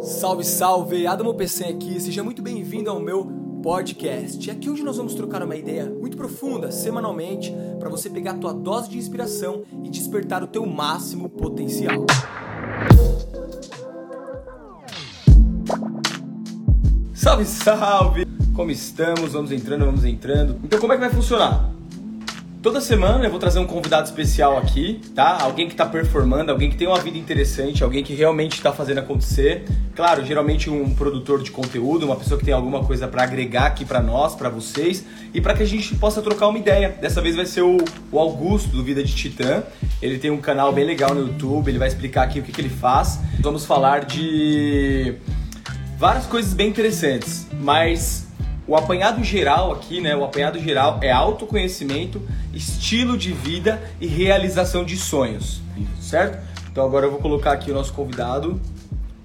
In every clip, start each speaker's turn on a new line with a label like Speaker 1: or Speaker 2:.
Speaker 1: Salve, salve! Adamo PC aqui, seja muito bem-vindo ao meu podcast. Aqui hoje nós vamos trocar uma ideia muito profunda, semanalmente, para você pegar a tua dose de inspiração e despertar o teu máximo potencial. Salve, salve! Como estamos? Vamos entrando, vamos entrando. Então como é que vai funcionar? Toda semana eu vou trazer um convidado especial aqui, tá? Alguém que está performando, alguém que tem uma vida interessante, alguém que realmente está fazendo acontecer. Claro, geralmente um produtor de conteúdo, uma pessoa que tem alguma coisa para agregar aqui para nós, para vocês e para que a gente possa trocar uma ideia. Dessa vez vai ser o, o, Augusto do Vida de Titã. Ele tem um canal bem legal no YouTube, ele vai explicar aqui o que, que ele faz. Vamos falar de várias coisas bem interessantes, mas o apanhado geral aqui, né? O apanhado geral é autoconhecimento, estilo de vida e realização de sonhos, certo? Então agora eu vou colocar aqui o nosso convidado,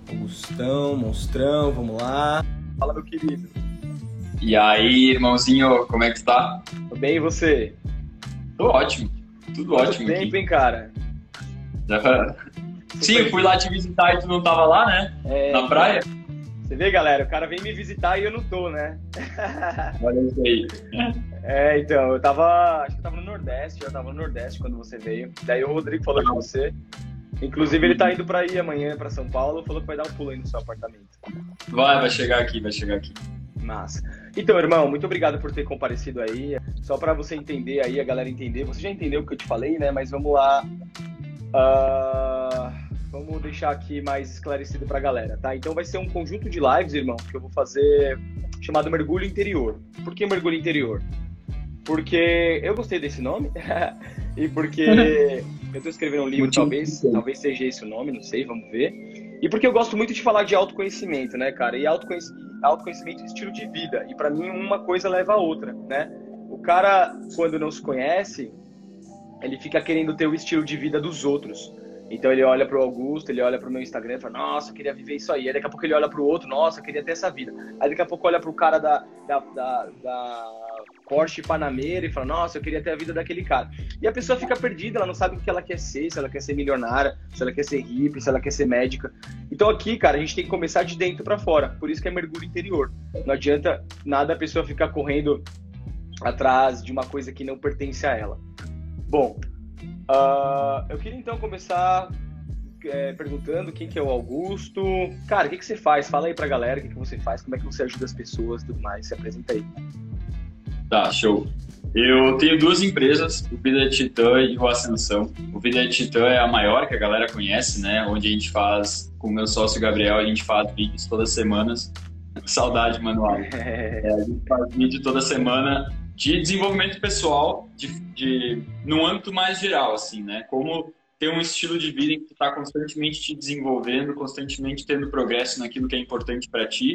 Speaker 1: Augustão, Monstrão, vamos lá. Fala, meu querido.
Speaker 2: E aí, irmãozinho, como é que tá?
Speaker 1: Tô bem, e você?
Speaker 2: Tô ótimo, tudo Quanto ótimo
Speaker 1: tempo, aqui. hein, cara?
Speaker 2: Sim, eu fui lá te visitar e tu não tava lá, né? É... Na praia.
Speaker 1: Você vê, galera, o cara vem me visitar e eu não tô, né?
Speaker 2: Olha isso aí.
Speaker 1: É, então, eu tava. Acho que eu tava no Nordeste, eu tava no Nordeste quando você veio. Daí o Rodrigo falou com você. Inclusive, ele tá indo pra ir amanhã pra São Paulo, falou que vai dar um pulo aí no seu apartamento.
Speaker 2: Vai, vai chegar aqui, vai chegar aqui.
Speaker 1: Massa. Então, irmão, muito obrigado por ter comparecido aí. Só para você entender aí, a galera entender. Você já entendeu o que eu te falei, né? Mas vamos lá. Uh Vamos deixar aqui mais esclarecido para a galera, tá? Então vai ser um conjunto de lives, irmão, que eu vou fazer chamado Mergulho Interior. Por que Mergulho Interior? Porque eu gostei desse nome e porque eu estou escrevendo um livro, talvez, talvez seja esse o nome, não sei, vamos ver. E porque eu gosto muito de falar de autoconhecimento, né, cara? E autoconhecimento, autoconhecimento e estilo de vida. E para mim uma coisa leva a outra, né? O cara, quando não se conhece, ele fica querendo ter o estilo de vida dos outros. Então ele olha para o Augusto, ele olha para o meu Instagram e fala, nossa, eu queria viver isso aí. Aí daqui a pouco ele olha para o outro, nossa, eu queria ter essa vida. Aí daqui a pouco olha para o cara da, da, da, da, Porsche Panameira e fala, nossa, eu queria ter a vida daquele cara. E a pessoa fica perdida, ela não sabe o que ela quer ser, se ela quer ser milionária, se ela quer ser hippie, se ela quer ser médica. Então aqui, cara, a gente tem que começar de dentro para fora. Por isso que é mergulho interior. Não adianta nada a pessoa ficar correndo atrás de uma coisa que não pertence a ela. Bom, Uh, eu queria então começar é, perguntando quem que é o Augusto. Cara, o que, que você faz? Fala aí pra galera o que, que você faz, como é que você ajuda as pessoas e tudo mais. Se apresenta aí.
Speaker 2: Tá, show. Eu tenho duas empresas, o Vida de Titã e o Ascensão. O Vida de Titã é a maior que a galera conhece, né? Onde a gente faz, com o meu sócio Gabriel, a gente faz vídeos todas as semanas. Saudade, manual. É, a gente faz vídeo toda semana de desenvolvimento pessoal, de, de, no âmbito mais geral, assim, né? Como ter um estilo de vida em que tu está constantemente te desenvolvendo, constantemente tendo progresso naquilo que é importante para ti.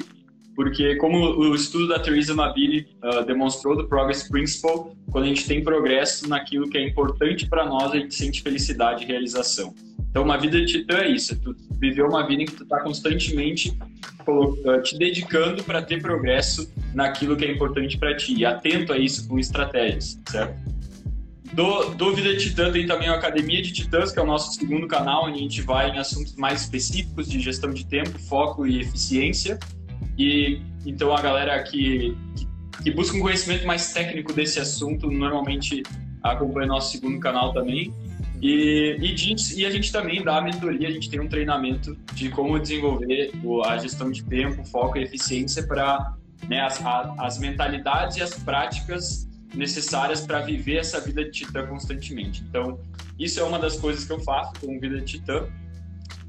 Speaker 2: Porque, como o estudo da Theresa Mabili uh, demonstrou do Progress Principle, quando a gente tem progresso naquilo que é importante para nós, a gente sente felicidade e realização. Então, uma vida de titã é isso, é tu viver uma vida em que tu está constantemente eh, te dedicando para ter progresso naquilo que é importante para ti, e atento a isso com estratégias, certo? Do, do Vida de Titã tem também a Academia de Titãs, que é o nosso segundo canal, onde a gente vai em assuntos mais específicos de gestão de tempo, foco e eficiência. E então a galera que, que, busca um conhecimento mais técnico desse assunto normalmente acompanha nosso segundo canal também. E, e, e, a gente também dá a mentoria, a gente tem um treinamento de como desenvolver a gestão de tempo, foco e eficiência para né, as, as mentalidades e as práticas necessárias para viver essa vida de titã constantemente. Então, isso é uma das coisas que eu faço com Vida de Titã.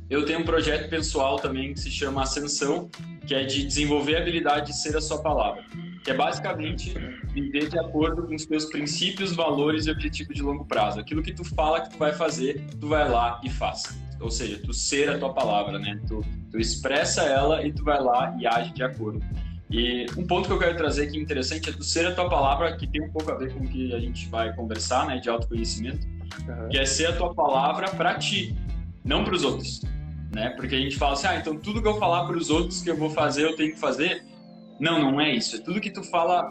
Speaker 2: Eu tenho um projeto pessoal também que se chama Ascensão, que é de desenvolver a habilidade de ser a sua palavra que é basicamente viver de acordo com os teus princípios, valores e objetivos de longo prazo. Aquilo que tu fala que tu vai fazer, tu vai lá e faz. Ou seja, tu ser a tua palavra, né? Tu, tu expressa ela e tu vai lá e age de acordo. E um ponto que eu quero trazer aqui interessante é tu ser a tua palavra, que tem um pouco a ver com o que a gente vai conversar, né, de autoconhecimento, uhum. que é ser a tua palavra para ti, não para os outros, né? Porque a gente fala assim, ah, então tudo que eu falar para os outros que eu vou fazer, eu tenho que fazer. Não, não é isso. É tudo que tu fala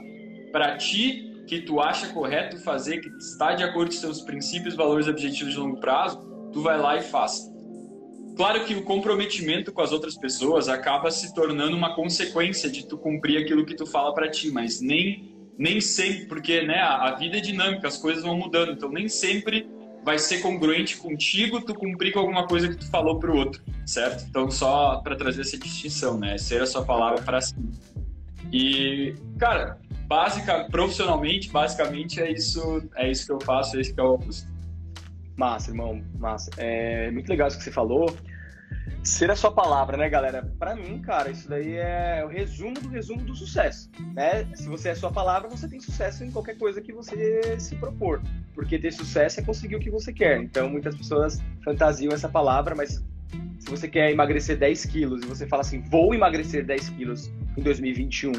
Speaker 2: para ti, que tu acha correto fazer, que está de acordo com seus princípios, valores e objetivos de longo prazo, tu vai lá e faz. claro que o comprometimento com as outras pessoas acaba se tornando uma consequência de tu cumprir aquilo que tu fala para ti, mas nem nem sempre, porque né, a, a vida é dinâmica, as coisas vão mudando, então nem sempre vai ser congruente contigo tu cumprir com alguma coisa que tu falou pro outro, certo? Então só para trazer essa distinção, né? Ser a sua palavra para si. E, cara, básica, profissionalmente, basicamente é isso, é isso que eu faço, é isso que é o.
Speaker 1: Massa, irmão, massa. É muito legal isso que você falou. Ser a sua palavra, né, galera? Para mim, cara, isso daí é o resumo do resumo do sucesso, né? Se você é a sua palavra, você tem sucesso em qualquer coisa que você se propor, porque ter sucesso é conseguir o que você quer. Então, muitas pessoas fantasiam essa palavra, mas se você quer emagrecer 10 quilos e você fala assim, vou emagrecer 10 quilos em 2021,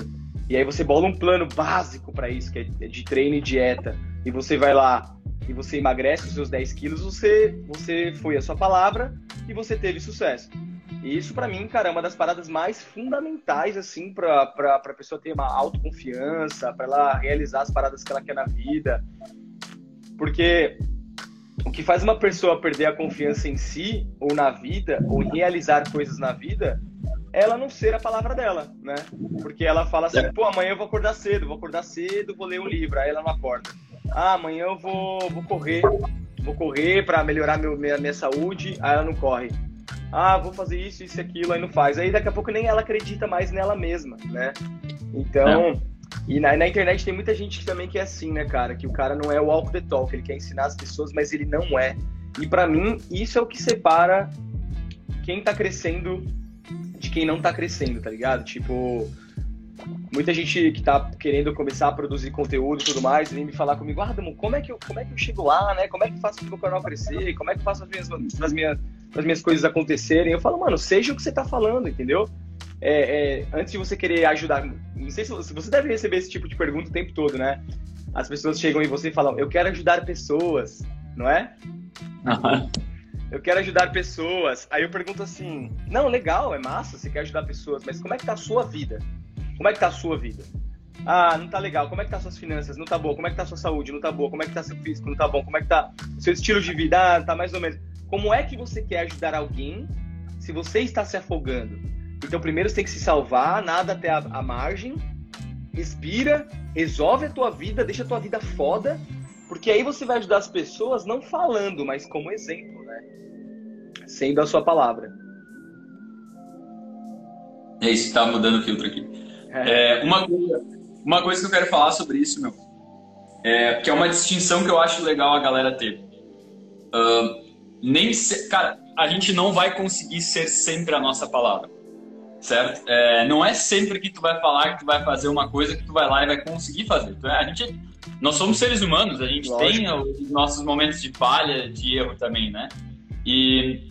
Speaker 1: e aí você bola um plano básico para isso, que é de treino e dieta, e você vai lá e você emagrece os seus 10 quilos, você, você foi a sua palavra e você teve sucesso. E isso, para mim, cara, é uma das paradas mais fundamentais, assim, pra, pra pessoa ter uma autoconfiança, para ela realizar as paradas que ela quer na vida. Porque o que faz uma pessoa perder a confiança em si, ou na vida, ou em realizar coisas na vida, é ela não ser a palavra dela, né? Porque ela fala assim, é. pô, amanhã eu vou acordar cedo, vou acordar cedo, vou ler um livro, aí ela não acorda. Ah, amanhã eu vou, vou correr, vou correr para melhorar meu, minha, minha saúde, aí ela não corre. Ah, vou fazer isso, isso e aquilo, aí não faz. Aí daqui a pouco nem ela acredita mais nela mesma, né? Então, é. E na, na, internet tem muita gente que também que é assim, né, cara? Que o cara não é o walk the talk, ele quer ensinar as pessoas, mas ele não é. E para mim, isso é o que separa quem tá crescendo de quem não tá crescendo, tá ligado? Tipo, muita gente que tá querendo começar a produzir conteúdo e tudo mais, vem me falar comigo, ah, Damo, como é que eu, como é que eu chego lá, né? Como é que eu faço pro meu canal crescer? Como é que eu faço as minhas, as minhas, as minhas coisas acontecerem? Eu falo, mano, seja o que você tá falando, entendeu? É, é, antes de você querer ajudar, não sei se você, deve receber esse tipo de pergunta o tempo todo, né? As pessoas chegam em você e falam, eu quero ajudar pessoas, não é? Uhum. Eu quero ajudar pessoas. Aí eu pergunto assim, não, legal, é massa, você quer ajudar pessoas, mas como é que tá a sua vida? Como é que tá a sua vida? Ah, não tá legal. Como é que tá suas finanças? Não tá boa. Como é que tá sua saúde? Não tá boa. Como é que tá seu físico? Não tá bom. Como é que tá seu estilo de vida? Ah, tá mais ou menos. Como é que você quer ajudar alguém se você está se afogando? Então, primeiro você tem que se salvar, nada até a, a margem, respira, resolve a tua vida, deixa a tua vida foda, porque aí você vai ajudar as pessoas não falando, mas como exemplo, né? Sendo a sua palavra.
Speaker 2: É isso, tá mudando o filtro aqui. É, uma, coisa, uma coisa que eu quero falar sobre isso, meu, é, que é uma distinção que eu acho legal a galera ter. Uh, nem se, cara, a gente não vai conseguir ser sempre a nossa palavra, certo? É, não é sempre que tu vai falar que tu vai fazer uma coisa que tu vai lá e vai conseguir fazer. Então, a gente, nós somos seres humanos, a gente Lógico. tem os nossos momentos de falha, de erro também, né? E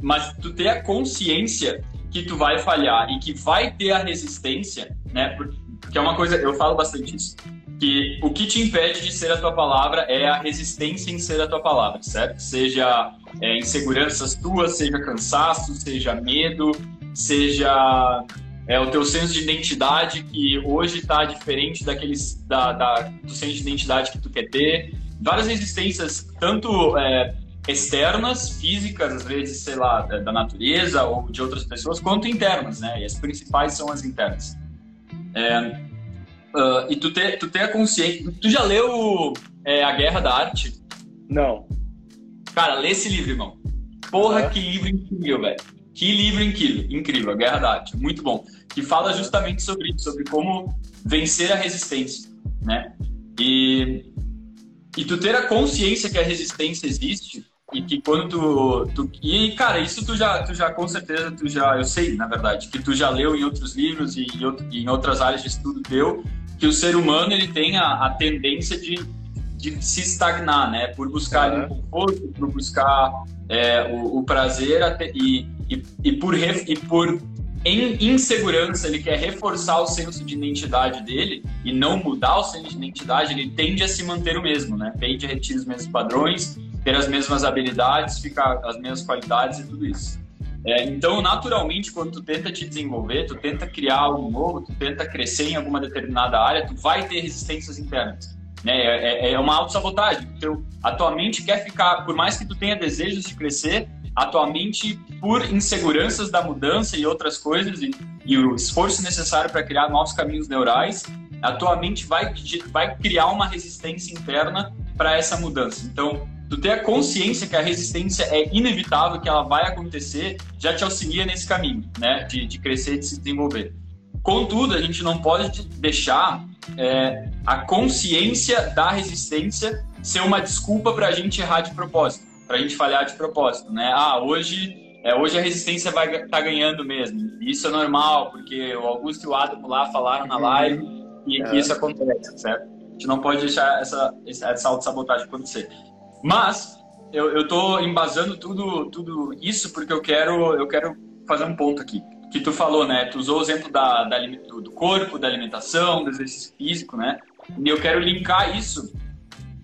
Speaker 2: mas tu ter a consciência que tu vai falhar e que vai ter a resistência, né? Porque é uma coisa, eu falo bastante isso, que o que te impede de ser a tua palavra é a resistência em ser a tua palavra, certo? Seja é, inseguranças tuas, seja cansaço, seja medo, seja é, o teu senso de identidade que hoje está diferente daqueles da, da, do senso de identidade que tu quer ter. Várias resistências, tanto é, externas, físicas, às vezes, sei lá, da natureza ou de outras pessoas, quanto internas, né? E as principais são as internas. É, uh, e tu ter, tu ter a consciência... Tu já leu é, A Guerra da Arte?
Speaker 1: Não.
Speaker 2: Cara, lê esse livro, irmão. Porra, é. que livro incrível, velho. Que livro incrível, incrível, A Guerra da Arte, muito bom. Que fala justamente sobre isso, sobre como vencer a resistência, né? E, e tu ter a consciência que a resistência existe e que quando tu, tu, e cara isso tu já tu já com certeza tu já eu sei na verdade que tu já leu em outros livros e, e em outras áreas de estudo teu que o ser humano ele tem a, a tendência de, de se estagnar né por buscar uhum. um conforto por buscar é, o, o, prazer até, e, e, e por ref, e por em insegurança, ele quer reforçar o senso de identidade dele e não mudar o senso de identidade, ele tende a se manter o mesmo, né? Tende a repetir os mesmos padrões, ter as mesmas habilidades, ficar as mesmas qualidades e tudo isso. É, então, naturalmente, quando tu tenta te desenvolver, tu tenta criar algo novo, tu tenta crescer em alguma determinada área, tu vai ter resistências internas, né? É, é, é uma autossabotagem. Então, a tua mente quer ficar, por mais que tu tenha desejos de crescer, a tua mente, por inseguranças da mudança e outras coisas, e, e o esforço necessário para criar novos caminhos neurais, a tua mente vai, vai criar uma resistência interna para essa mudança. Então, tu ter a consciência que a resistência é inevitável, que ela vai acontecer, já te auxilia nesse caminho, né? De, de crescer e de se desenvolver. Contudo, a gente não pode deixar é, a consciência da resistência ser uma desculpa para a gente errar de propósito, para a gente falhar de propósito, né? Ah, hoje é, hoje a resistência vai estar tá ganhando mesmo. Isso é normal, porque o Augusto e o Adamo lá falaram na live e que isso acontece, certo? A gente não pode deixar essa, essa autossabotagem acontecer. Mas eu, estou embasando tudo, tudo isso porque eu quero, eu quero fazer um ponto aqui que tu falou, né? Tu usou o exemplo da, da do corpo, da alimentação, do exercício físico, né? E eu quero linkar isso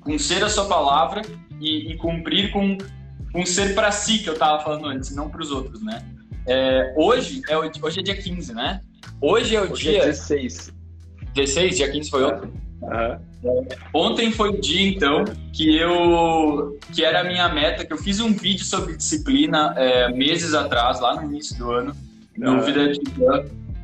Speaker 2: com ser a sua palavra e, e cumprir com, com ser para si, que eu tava falando antes, não para os outros, né? É, hoje, é, hoje é dia 15, né? Hoje é o hoje é dia...
Speaker 1: É 16.
Speaker 2: 16? Dia 15 foi ontem? Uhum. Ontem foi o dia, então, que eu... que era a minha meta, que eu fiz um vídeo sobre disciplina é, meses atrás, lá no início do ano, no. Vida de.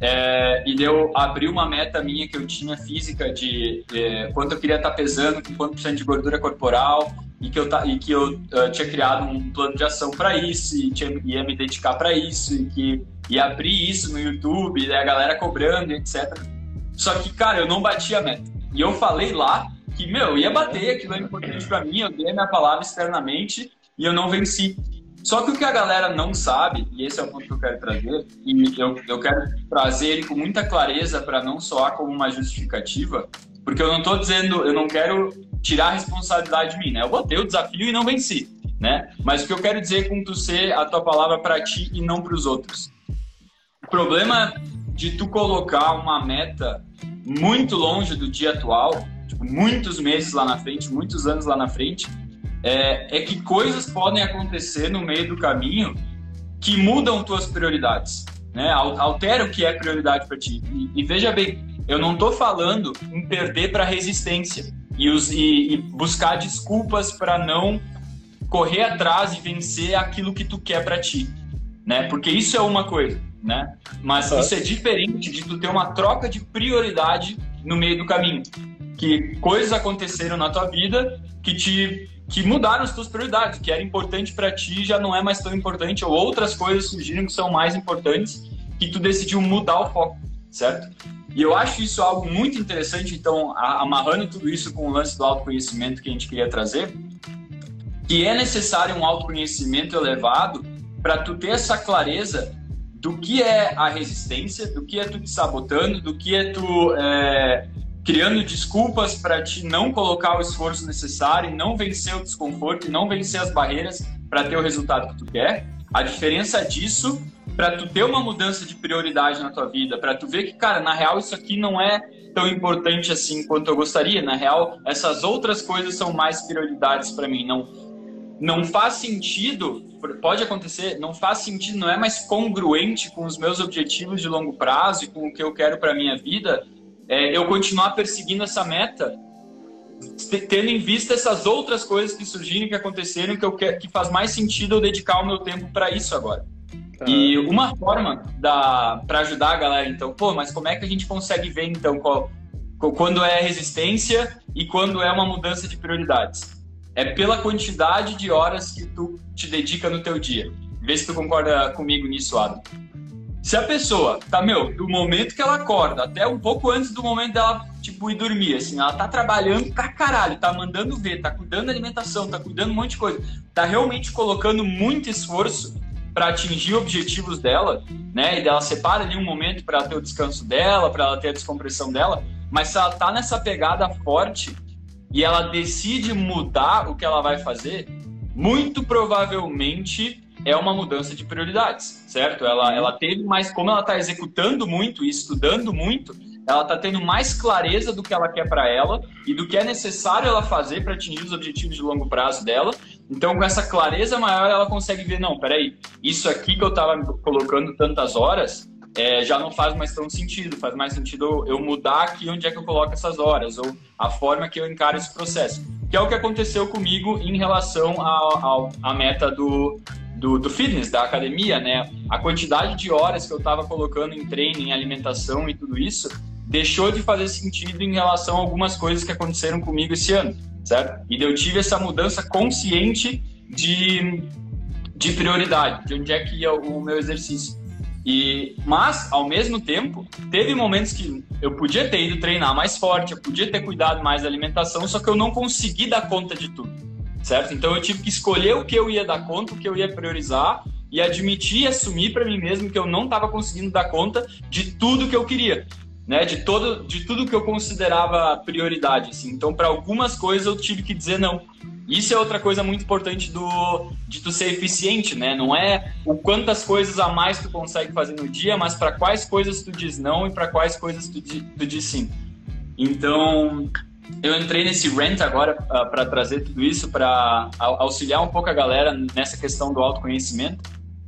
Speaker 2: É, e deu abri uma meta minha que eu tinha física de é, quanto eu queria estar pesando, com quanto por cento de gordura corporal e que eu e que eu uh, tinha criado um plano de ação para isso e tinha, ia me dedicar para isso e que ia abrir isso no YouTube, e a galera cobrando, etc. Só que cara, eu não bati a meta. E eu falei lá que meu ia bater, aquilo é importante para mim, eu dei a minha palavra externamente e eu não venci. Só que o que a galera não sabe, e esse é o ponto que eu quero trazer, e eu, eu quero trazer ele com muita clareza para não soar como uma justificativa, porque eu não estou dizendo, eu não quero tirar a responsabilidade de mim, né? Eu botei o desafio e não venci, né? Mas o que eu quero dizer com tu ser a tua palavra para ti e não para os outros. O problema de tu colocar uma meta muito longe do dia atual, tipo, muitos meses lá na frente, muitos anos lá na frente, é, é que coisas podem acontecer no meio do caminho que mudam tuas prioridades, né? Altera o que é prioridade para ti. E, e, veja bem, eu não estou falando em perder para resistência e, os, e, e buscar desculpas para não correr atrás e vencer aquilo que tu quer para ti, né? Porque isso é uma coisa, né? Mas isso é diferente de tu ter uma troca de prioridade no meio do caminho, que coisas aconteceram na tua vida que te que mudaram as tuas prioridades, que era importante para ti já não é mais tão importante, ou outras coisas surgiram que são mais importantes, que tu decidiu mudar o foco, certo? E eu acho isso algo muito interessante, então, amarrando tudo isso com o lance do autoconhecimento que a gente queria trazer, que é necessário um autoconhecimento elevado para tu ter essa clareza do que é a resistência, do que é tu te sabotando, do que é tu é, criando desculpas para te não colocar o esforço necessário, não vencer o desconforto não vencer as barreiras para ter o resultado que tu quer. A diferença disso para tu ter uma mudança de prioridade na tua vida, para tu ver que, cara, na real isso aqui não é tão importante assim quanto eu gostaria. Na real, essas outras coisas são mais prioridades para mim. Não, não faz sentido, pode acontecer, não faz sentido, não é mais congruente com os meus objetivos de longo prazo e com o que eu quero para minha vida é, eu continuar perseguindo essa meta, tendo em vista essas outras coisas que surgiram, que aconteceram, que, eu quero, que faz mais sentido eu dedicar o meu tempo para isso agora. E uma forma para ajudar a galera, então, pô, mas como é que a gente consegue ver, então, qual, quando é resistência e quando é uma mudança de prioridades? É pela quantidade de horas que tu te dedica no teu dia. Vê se tu concorda comigo nisso, Adam. Se a pessoa tá, meu, do momento que ela acorda até um pouco antes do momento dela, tipo, ir dormir, assim, ela tá trabalhando pra caralho, tá mandando ver, tá cuidando da alimentação, tá cuidando um monte de coisa, tá realmente colocando muito esforço para atingir objetivos dela, né? E dela separa ali um momento para ter o descanso dela, para ela ter a descompressão dela, mas se ela tá nessa pegada forte e ela decide mudar o que ela vai fazer, muito provavelmente é uma mudança de prioridades, certo? Ela, ela teve mais, como ela está executando muito e estudando muito, ela está tendo mais clareza do que ela quer para ela e do que é necessário ela fazer para atingir os objetivos de longo prazo dela. Então, com essa clareza maior, ela consegue ver: não, peraí, isso aqui que eu estava colocando tantas horas é, já não faz mais tão sentido. Faz mais sentido eu mudar aqui onde é que eu coloco essas horas, ou a forma que eu encaro esse processo. Que é o que aconteceu comigo em relação à meta do, do, do, fitness, da academia, né? A quantidade de horas que eu estava colocando em treino, em alimentação e tudo isso, deixou de fazer sentido em relação a algumas coisas que aconteceram comigo esse ano, certo? E eu tive essa mudança consciente de, de prioridade, de onde é que ia o meu exercício. E, mas, ao mesmo tempo, teve momentos que eu podia ter ido treinar mais forte, eu podia ter cuidado mais da alimentação, só que eu não consegui dar conta de tudo, certo? Então eu tive que escolher o que eu ia dar conta, o que eu ia priorizar e admitir e assumir para mim mesmo que eu não estava conseguindo dar conta de tudo que eu queria, né? De todo, de tudo que eu considerava prioridade, assim. Então, para algumas coisas eu tive que dizer não. Isso é outra coisa muito importante do, de tu ser eficiente, né? Não é o quantas coisas a mais tu consegue fazer no dia, mas para quais coisas tu diz não e para quais coisas tu, tu diz sim. Então, eu entrei nesse rant agora ah, para trazer tudo isso, para auxiliar um pouco a galera nessa questão do autoconhecimento,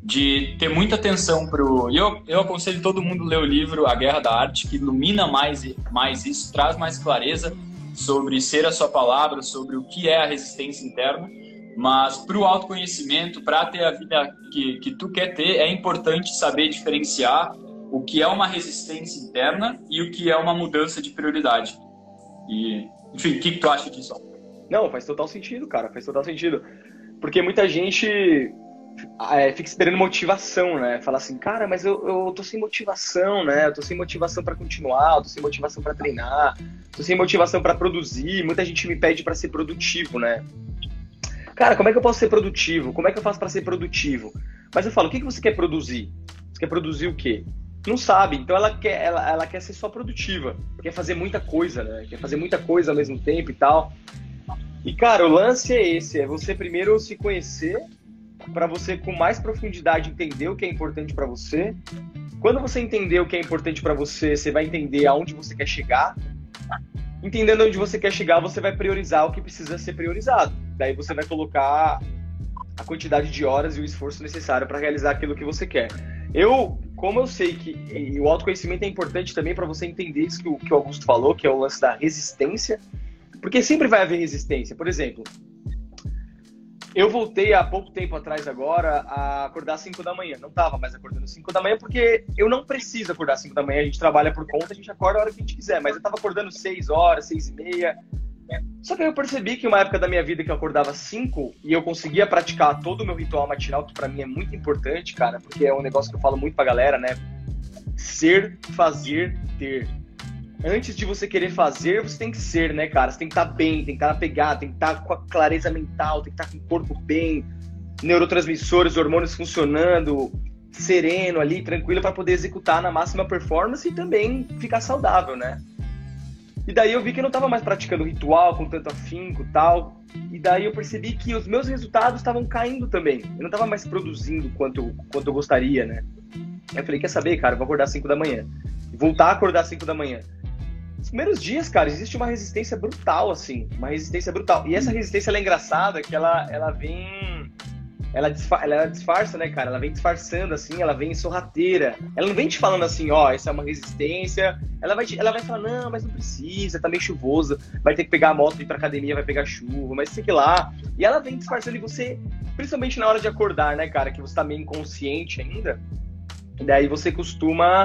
Speaker 2: de ter muita atenção pro. Eu, eu aconselho todo mundo ler o livro A Guerra da Arte, que ilumina mais, mais isso, traz mais clareza sobre ser a sua palavra, sobre o que é a resistência interna. Mas para o autoconhecimento, para ter a vida que, que tu quer ter, é importante saber diferenciar o que é uma resistência interna e o que é uma mudança de prioridade. E, enfim, o que, que tu acha disso?
Speaker 1: Não, faz total sentido, cara, faz total sentido. Porque muita gente é, fica esperando motivação, né? Fala assim, cara, mas eu, eu tô sem motivação, né? Eu tô sem motivação para continuar, eu tô sem motivação para treinar, tô sem motivação para produzir. Muita gente me pede para ser produtivo, né? Cara, como é que eu posso ser produtivo? Como é que eu faço para ser produtivo? Mas eu falo, o que, que você quer produzir? Você quer produzir o quê? Não sabe, então ela quer, ela, ela quer ser só produtiva, quer fazer muita coisa, né? Quer fazer muita coisa ao mesmo tempo e tal. E cara, o lance é esse, é você primeiro se conhecer para você com mais profundidade entender o que é importante para você. Quando você entender o que é importante para você, você vai entender aonde você quer chegar. Entendendo onde você quer chegar, você vai priorizar o que precisa ser priorizado. Daí você vai colocar a quantidade de horas e o esforço necessário para realizar aquilo que você quer. Eu, como eu sei que o autoconhecimento é importante também para você entender isso que o, que o Augusto falou, que é o lance da resistência, porque sempre vai haver resistência. Por exemplo, eu voltei há pouco tempo atrás agora a acordar às 5 da manhã. Não estava mais acordando às 5 da manhã porque eu não preciso acordar às 5 da manhã. A gente trabalha por conta, a gente acorda a hora que a gente quiser. Mas eu estava acordando 6 horas, 6 e meia. Só que eu percebi que uma época da minha vida que eu acordava 5 e eu conseguia praticar todo o meu ritual matinal, que para mim é muito importante, cara, porque é um negócio que eu falo muito pra galera, né? Ser, fazer, ter antes de você querer fazer, você tem que ser, né, cara? Você tem que estar tá bem, tem que estar tá tem que estar tá com a clareza mental, tem que estar com o corpo bem, neurotransmissores, hormônios funcionando, sereno ali, tranquilo para poder executar na máxima performance e também ficar saudável, né? E daí eu vi que eu não estava mais praticando ritual com tanto afinco tal. E daí eu percebi que os meus resultados estavam caindo também. Eu não estava mais produzindo quanto, quanto eu gostaria, né? Eu falei, quer saber, cara, eu vou acordar às 5 da manhã. Voltar a acordar às 5 da manhã. Nos primeiros dias, cara, existe uma resistência brutal, assim. Uma resistência brutal. E essa resistência, ela é engraçada, que ela, ela vem... Ela, disfarça, ela disfarça, né, cara? Ela vem disfarçando, assim, ela vem sorrateira. Ela não vem te falando assim, ó, oh, essa é uma resistência. Ela vai, te, ela vai falar, não, mas não precisa, tá meio chuvoso. Vai ter que pegar a moto e ir pra academia, vai pegar chuva, mas sei que lá. E ela vem disfarçando e você, principalmente na hora de acordar, né, cara, que você tá meio inconsciente ainda. Daí você costuma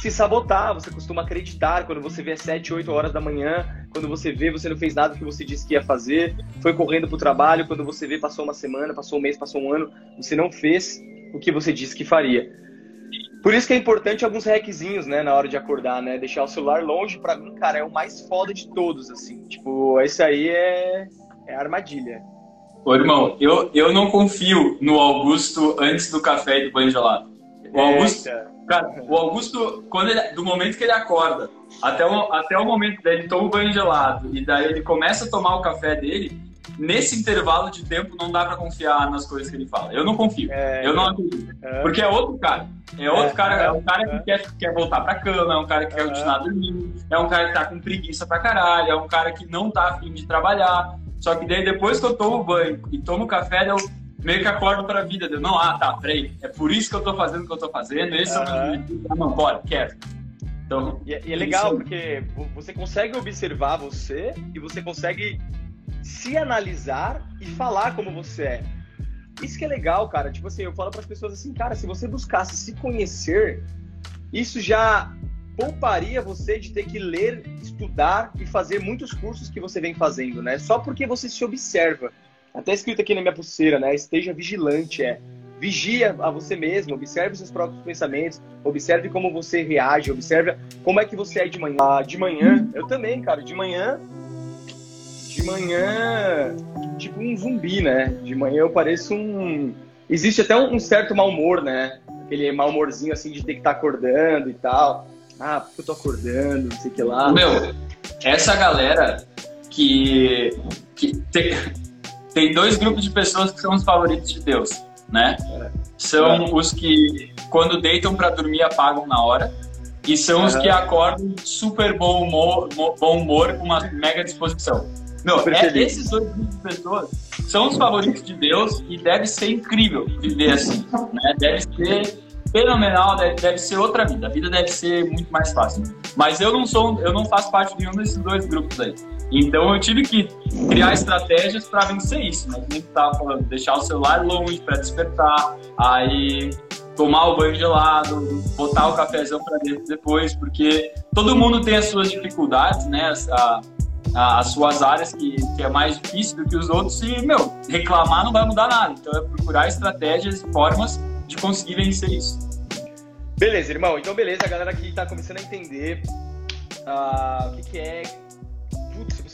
Speaker 1: se sabotar, você costuma acreditar quando você vê às 7, 8 horas da manhã, quando você vê, você não fez nada que você disse que ia fazer, foi correndo pro trabalho, quando você vê, passou uma semana, passou um mês, passou um ano, você não fez o que você disse que faria. Por isso que é importante alguns requisitos, né, na hora de acordar, né? Deixar o celular longe, para mim, cara, é o mais foda de todos, assim. Tipo, esse aí é, é armadilha.
Speaker 2: Ô, irmão, eu, eu não confio no Augusto antes do café e do banho gelado. O Augusto, Eita. Cara, o Augusto, quando ele, do momento que ele acorda até o, até o momento dele toma o banho gelado e daí ele começa a tomar o café dele, nesse intervalo de tempo não dá para confiar nas coisas que ele fala. Eu não confio. É, eu não acredito. É. Porque é outro cara. É outro é, cara, é um cara que quer, quer voltar pra cama, é um cara que quer continuar dormindo, é um cara que tá com preguiça pra caralho, é um cara que não tá afim de trabalhar. Só que daí depois que eu tomo banho e tomo café, eu meio que acordo para a vida. Eu, não, ah, tá, peraí, é por isso que eu tô fazendo o que eu tô fazendo, esse uhum. é o meu ah, não, bora, quero.
Speaker 1: Então, e, é, e é legal porque você consegue observar você e você consegue se analisar e falar como você é. Isso que é legal, cara. Tipo assim, eu falo para as pessoas assim, cara, se você buscasse se conhecer, isso já pouparia você de ter que ler, estudar e fazer muitos cursos que você vem fazendo, né? Só porque você se observa. Até escrito aqui na minha pulseira, né? Esteja vigilante, é. Vigia a você mesmo, observe seus próprios pensamentos, observe como você reage, observe como é que você é de manhã. Ah, de manhã, eu também, cara, de manhã. De manhã, tipo um zumbi, né? De manhã eu pareço um. Existe até um certo mau humor, né? Aquele mau humorzinho assim de ter que estar tá acordando e tal. Ah, porque eu tô acordando, não sei o que lá.
Speaker 2: Meu, essa galera que, que tem, tem dois grupos de pessoas que são os favoritos de Deus, né? São é. os que, quando deitam para dormir, apagam na hora. E são os que acordam super bom humor, bom humor com uma mega disposição. Não, é, esses dois grupos de pessoas são os favoritos de Deus e deve ser incrível viver assim. Né? Deve ser fenomenal, deve, deve ser outra vida. A vida deve ser muito mais fácil. Mas eu não sou, eu não faço parte de nenhum desses dois grupos aí. Então eu tive que criar estratégias para vencer isso, né? Como tava falando, deixar o celular longe para despertar, aí tomar o banho gelado, botar o cafezão para dentro depois, porque todo mundo tem as suas dificuldades, né? As, a, a, as suas áreas que, que é mais difícil do que os outros e, meu, reclamar não vai mudar nada. Então é procurar estratégias e formas de conseguir vencer isso.
Speaker 1: Beleza, irmão. Então, beleza. A galera aqui tá começando a entender uh, o que, que é.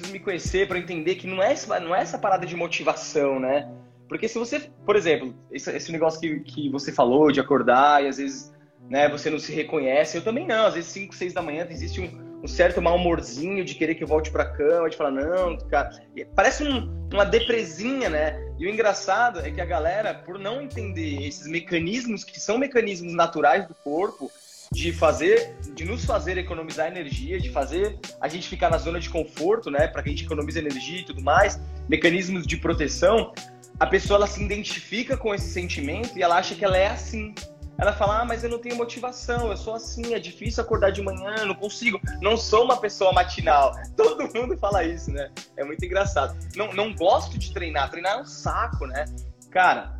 Speaker 1: Precisa me conhecer para entender que não é, essa, não é essa parada de motivação, né? Porque se você, por exemplo, esse, esse negócio que, que você falou de acordar e às vezes né, você não se reconhece, eu também não. Às vezes 5, 6 da manhã existe um, um certo mau humorzinho de querer que eu volte pra cama, de falar, não, cara. Parece um, uma depresinha, né? E o engraçado é que a galera, por não entender esses mecanismos, que são mecanismos naturais do corpo, de fazer, de nos fazer economizar energia, de fazer a gente ficar na zona de conforto, né, para que a gente economize energia e tudo mais, mecanismos de proteção, a pessoa ela se identifica com esse sentimento e ela acha que ela é assim. Ela fala, ah, mas eu não tenho motivação, eu sou assim, é difícil acordar de manhã, não consigo, não sou uma pessoa matinal. Todo mundo fala isso, né? É muito engraçado. Não, não gosto de treinar, treinar é um saco, né? Cara,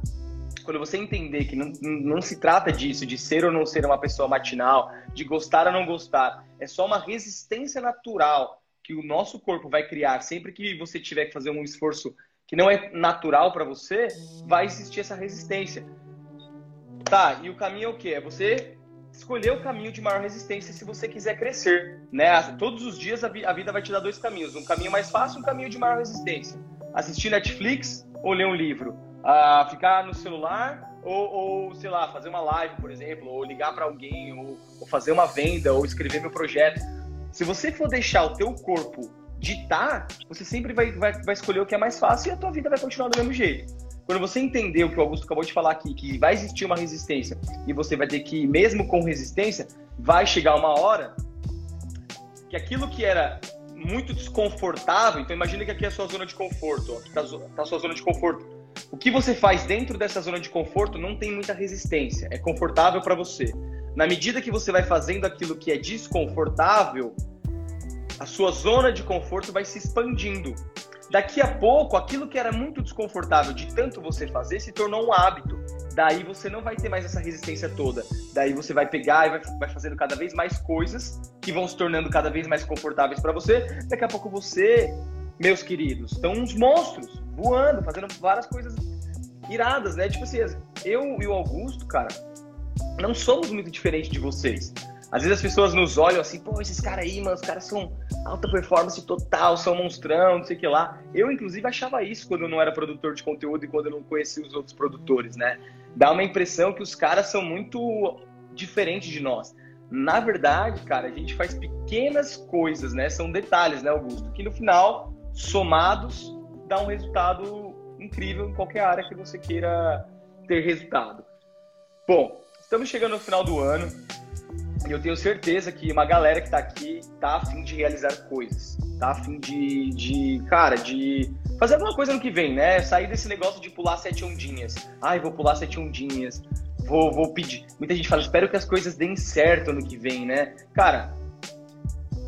Speaker 1: quando você entender que não, não se trata disso, de ser ou não ser uma pessoa matinal, de gostar ou não gostar, é só uma resistência natural que o nosso corpo vai criar sempre que você tiver que fazer um esforço que não é natural para você, vai existir essa resistência. Tá, e o caminho é o quê? É você escolher o caminho de maior resistência se você quiser crescer, né? Todos os dias a, vida vai te dar dois caminhos, um caminho mais fácil um caminho de maior resistência. Assistir Netflix ou ler um livro. Ah, ficar no celular ou, ou, sei lá, fazer uma live, por exemplo, ou ligar para alguém, ou, ou, fazer uma venda, ou escrever meu projeto. Se você for deixar o teu corpo ditar, você sempre vai, vai, vai escolher o que é mais fácil e a tua vida vai continuar do mesmo jeito. Quando você entender o que o Augusto acabou de falar aqui, que vai existir uma resistência e você vai ter que, mesmo com resistência, vai chegar uma hora que aquilo que era muito desconfortável, então imagina que aqui é a sua zona de conforto, aqui está tá a sua zona de conforto. O que você faz dentro dessa zona de conforto não tem muita resistência, é confortável para você. Na medida que você vai fazendo aquilo que é desconfortável, a sua zona de conforto vai se expandindo. Daqui a pouco, aquilo que era muito desconfortável de tanto você fazer se tornou um hábito. Daí você não vai ter mais essa resistência toda. Daí você vai pegar e vai, vai fazendo cada vez mais coisas que vão se tornando cada vez mais confortáveis para você. Daqui a pouco você, meus queridos, estão uns monstros voando, fazendo várias coisas iradas, né? Tipo assim, eu e o Augusto, cara, não somos muito diferentes de vocês. Às vezes as pessoas nos olham assim, pô, esses caras aí, mano, os caras são alta performance total, são monstrão, não sei o que lá. Eu, inclusive, achava isso quando eu não era produtor de conteúdo e quando eu não conhecia os outros produtores, né? Dá uma impressão que os caras são muito diferentes de nós. Na verdade, cara, a gente faz pequenas coisas, né? São detalhes, né, Augusto? Que no final, somados, dá um resultado incrível em qualquer área que você queira ter resultado. Bom, estamos chegando no final do ano. E eu tenho certeza que uma galera que está aqui está a fim de realizar coisas. tá afim de, de, cara, de fazer alguma coisa no que vem, né? Sair desse negócio de pular sete ondinhas. Ai, vou pular sete ondinhas. Vou, vou pedir. Muita gente fala, espero que as coisas deem certo ano que vem, né? Cara,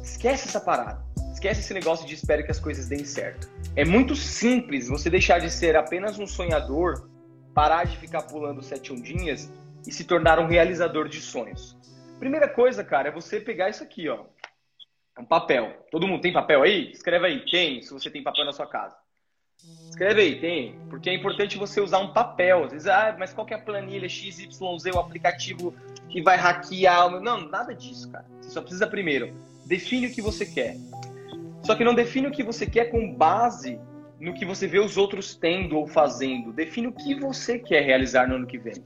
Speaker 1: esquece essa parada. Esquece esse negócio de espero que as coisas deem certo. É muito simples você deixar de ser apenas um sonhador, parar de ficar pulando sete ondinhas e se tornar um realizador de sonhos. Primeira coisa, cara, é você pegar isso aqui, ó. Um papel. Todo mundo tem papel aí? Escreve aí. Tem, se você tem papel na sua casa. Escreve aí, tem. Porque é importante você usar um papel. Às vezes, ah, mas qual que é a planilha XYZ, o aplicativo que vai hackear? Não, nada disso, cara. Você só precisa primeiro, define o que você quer. Só que não define o que você quer com base no que você vê os outros tendo ou fazendo. Define o que você quer realizar no ano que vem.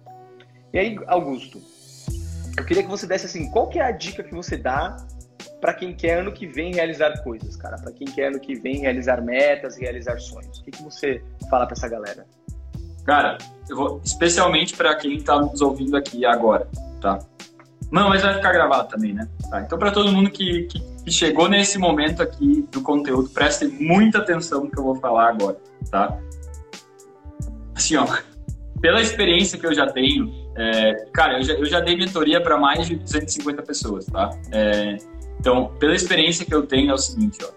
Speaker 1: E aí, Augusto, eu queria que você desse assim, qual que é a dica que você dá para quem quer ano que vem realizar coisas, cara? Para quem quer ano que vem realizar metas, realizar sonhos. O que, que você fala para essa galera?
Speaker 2: Cara, eu vou especialmente para quem está nos ouvindo aqui agora, tá? Não, mas vai ficar gravado também, né? Tá, então, para todo mundo que, que, que, chegou nesse momento aqui do conteúdo, prestem muita atenção no que eu vou falar agora, tá? Assim, ó, pela experiência que eu já tenho, é, cara, eu já, eu já dei mentoria para mais de 250 pessoas, tá? É, então, pela experiência que eu tenho, é o seguinte, ó.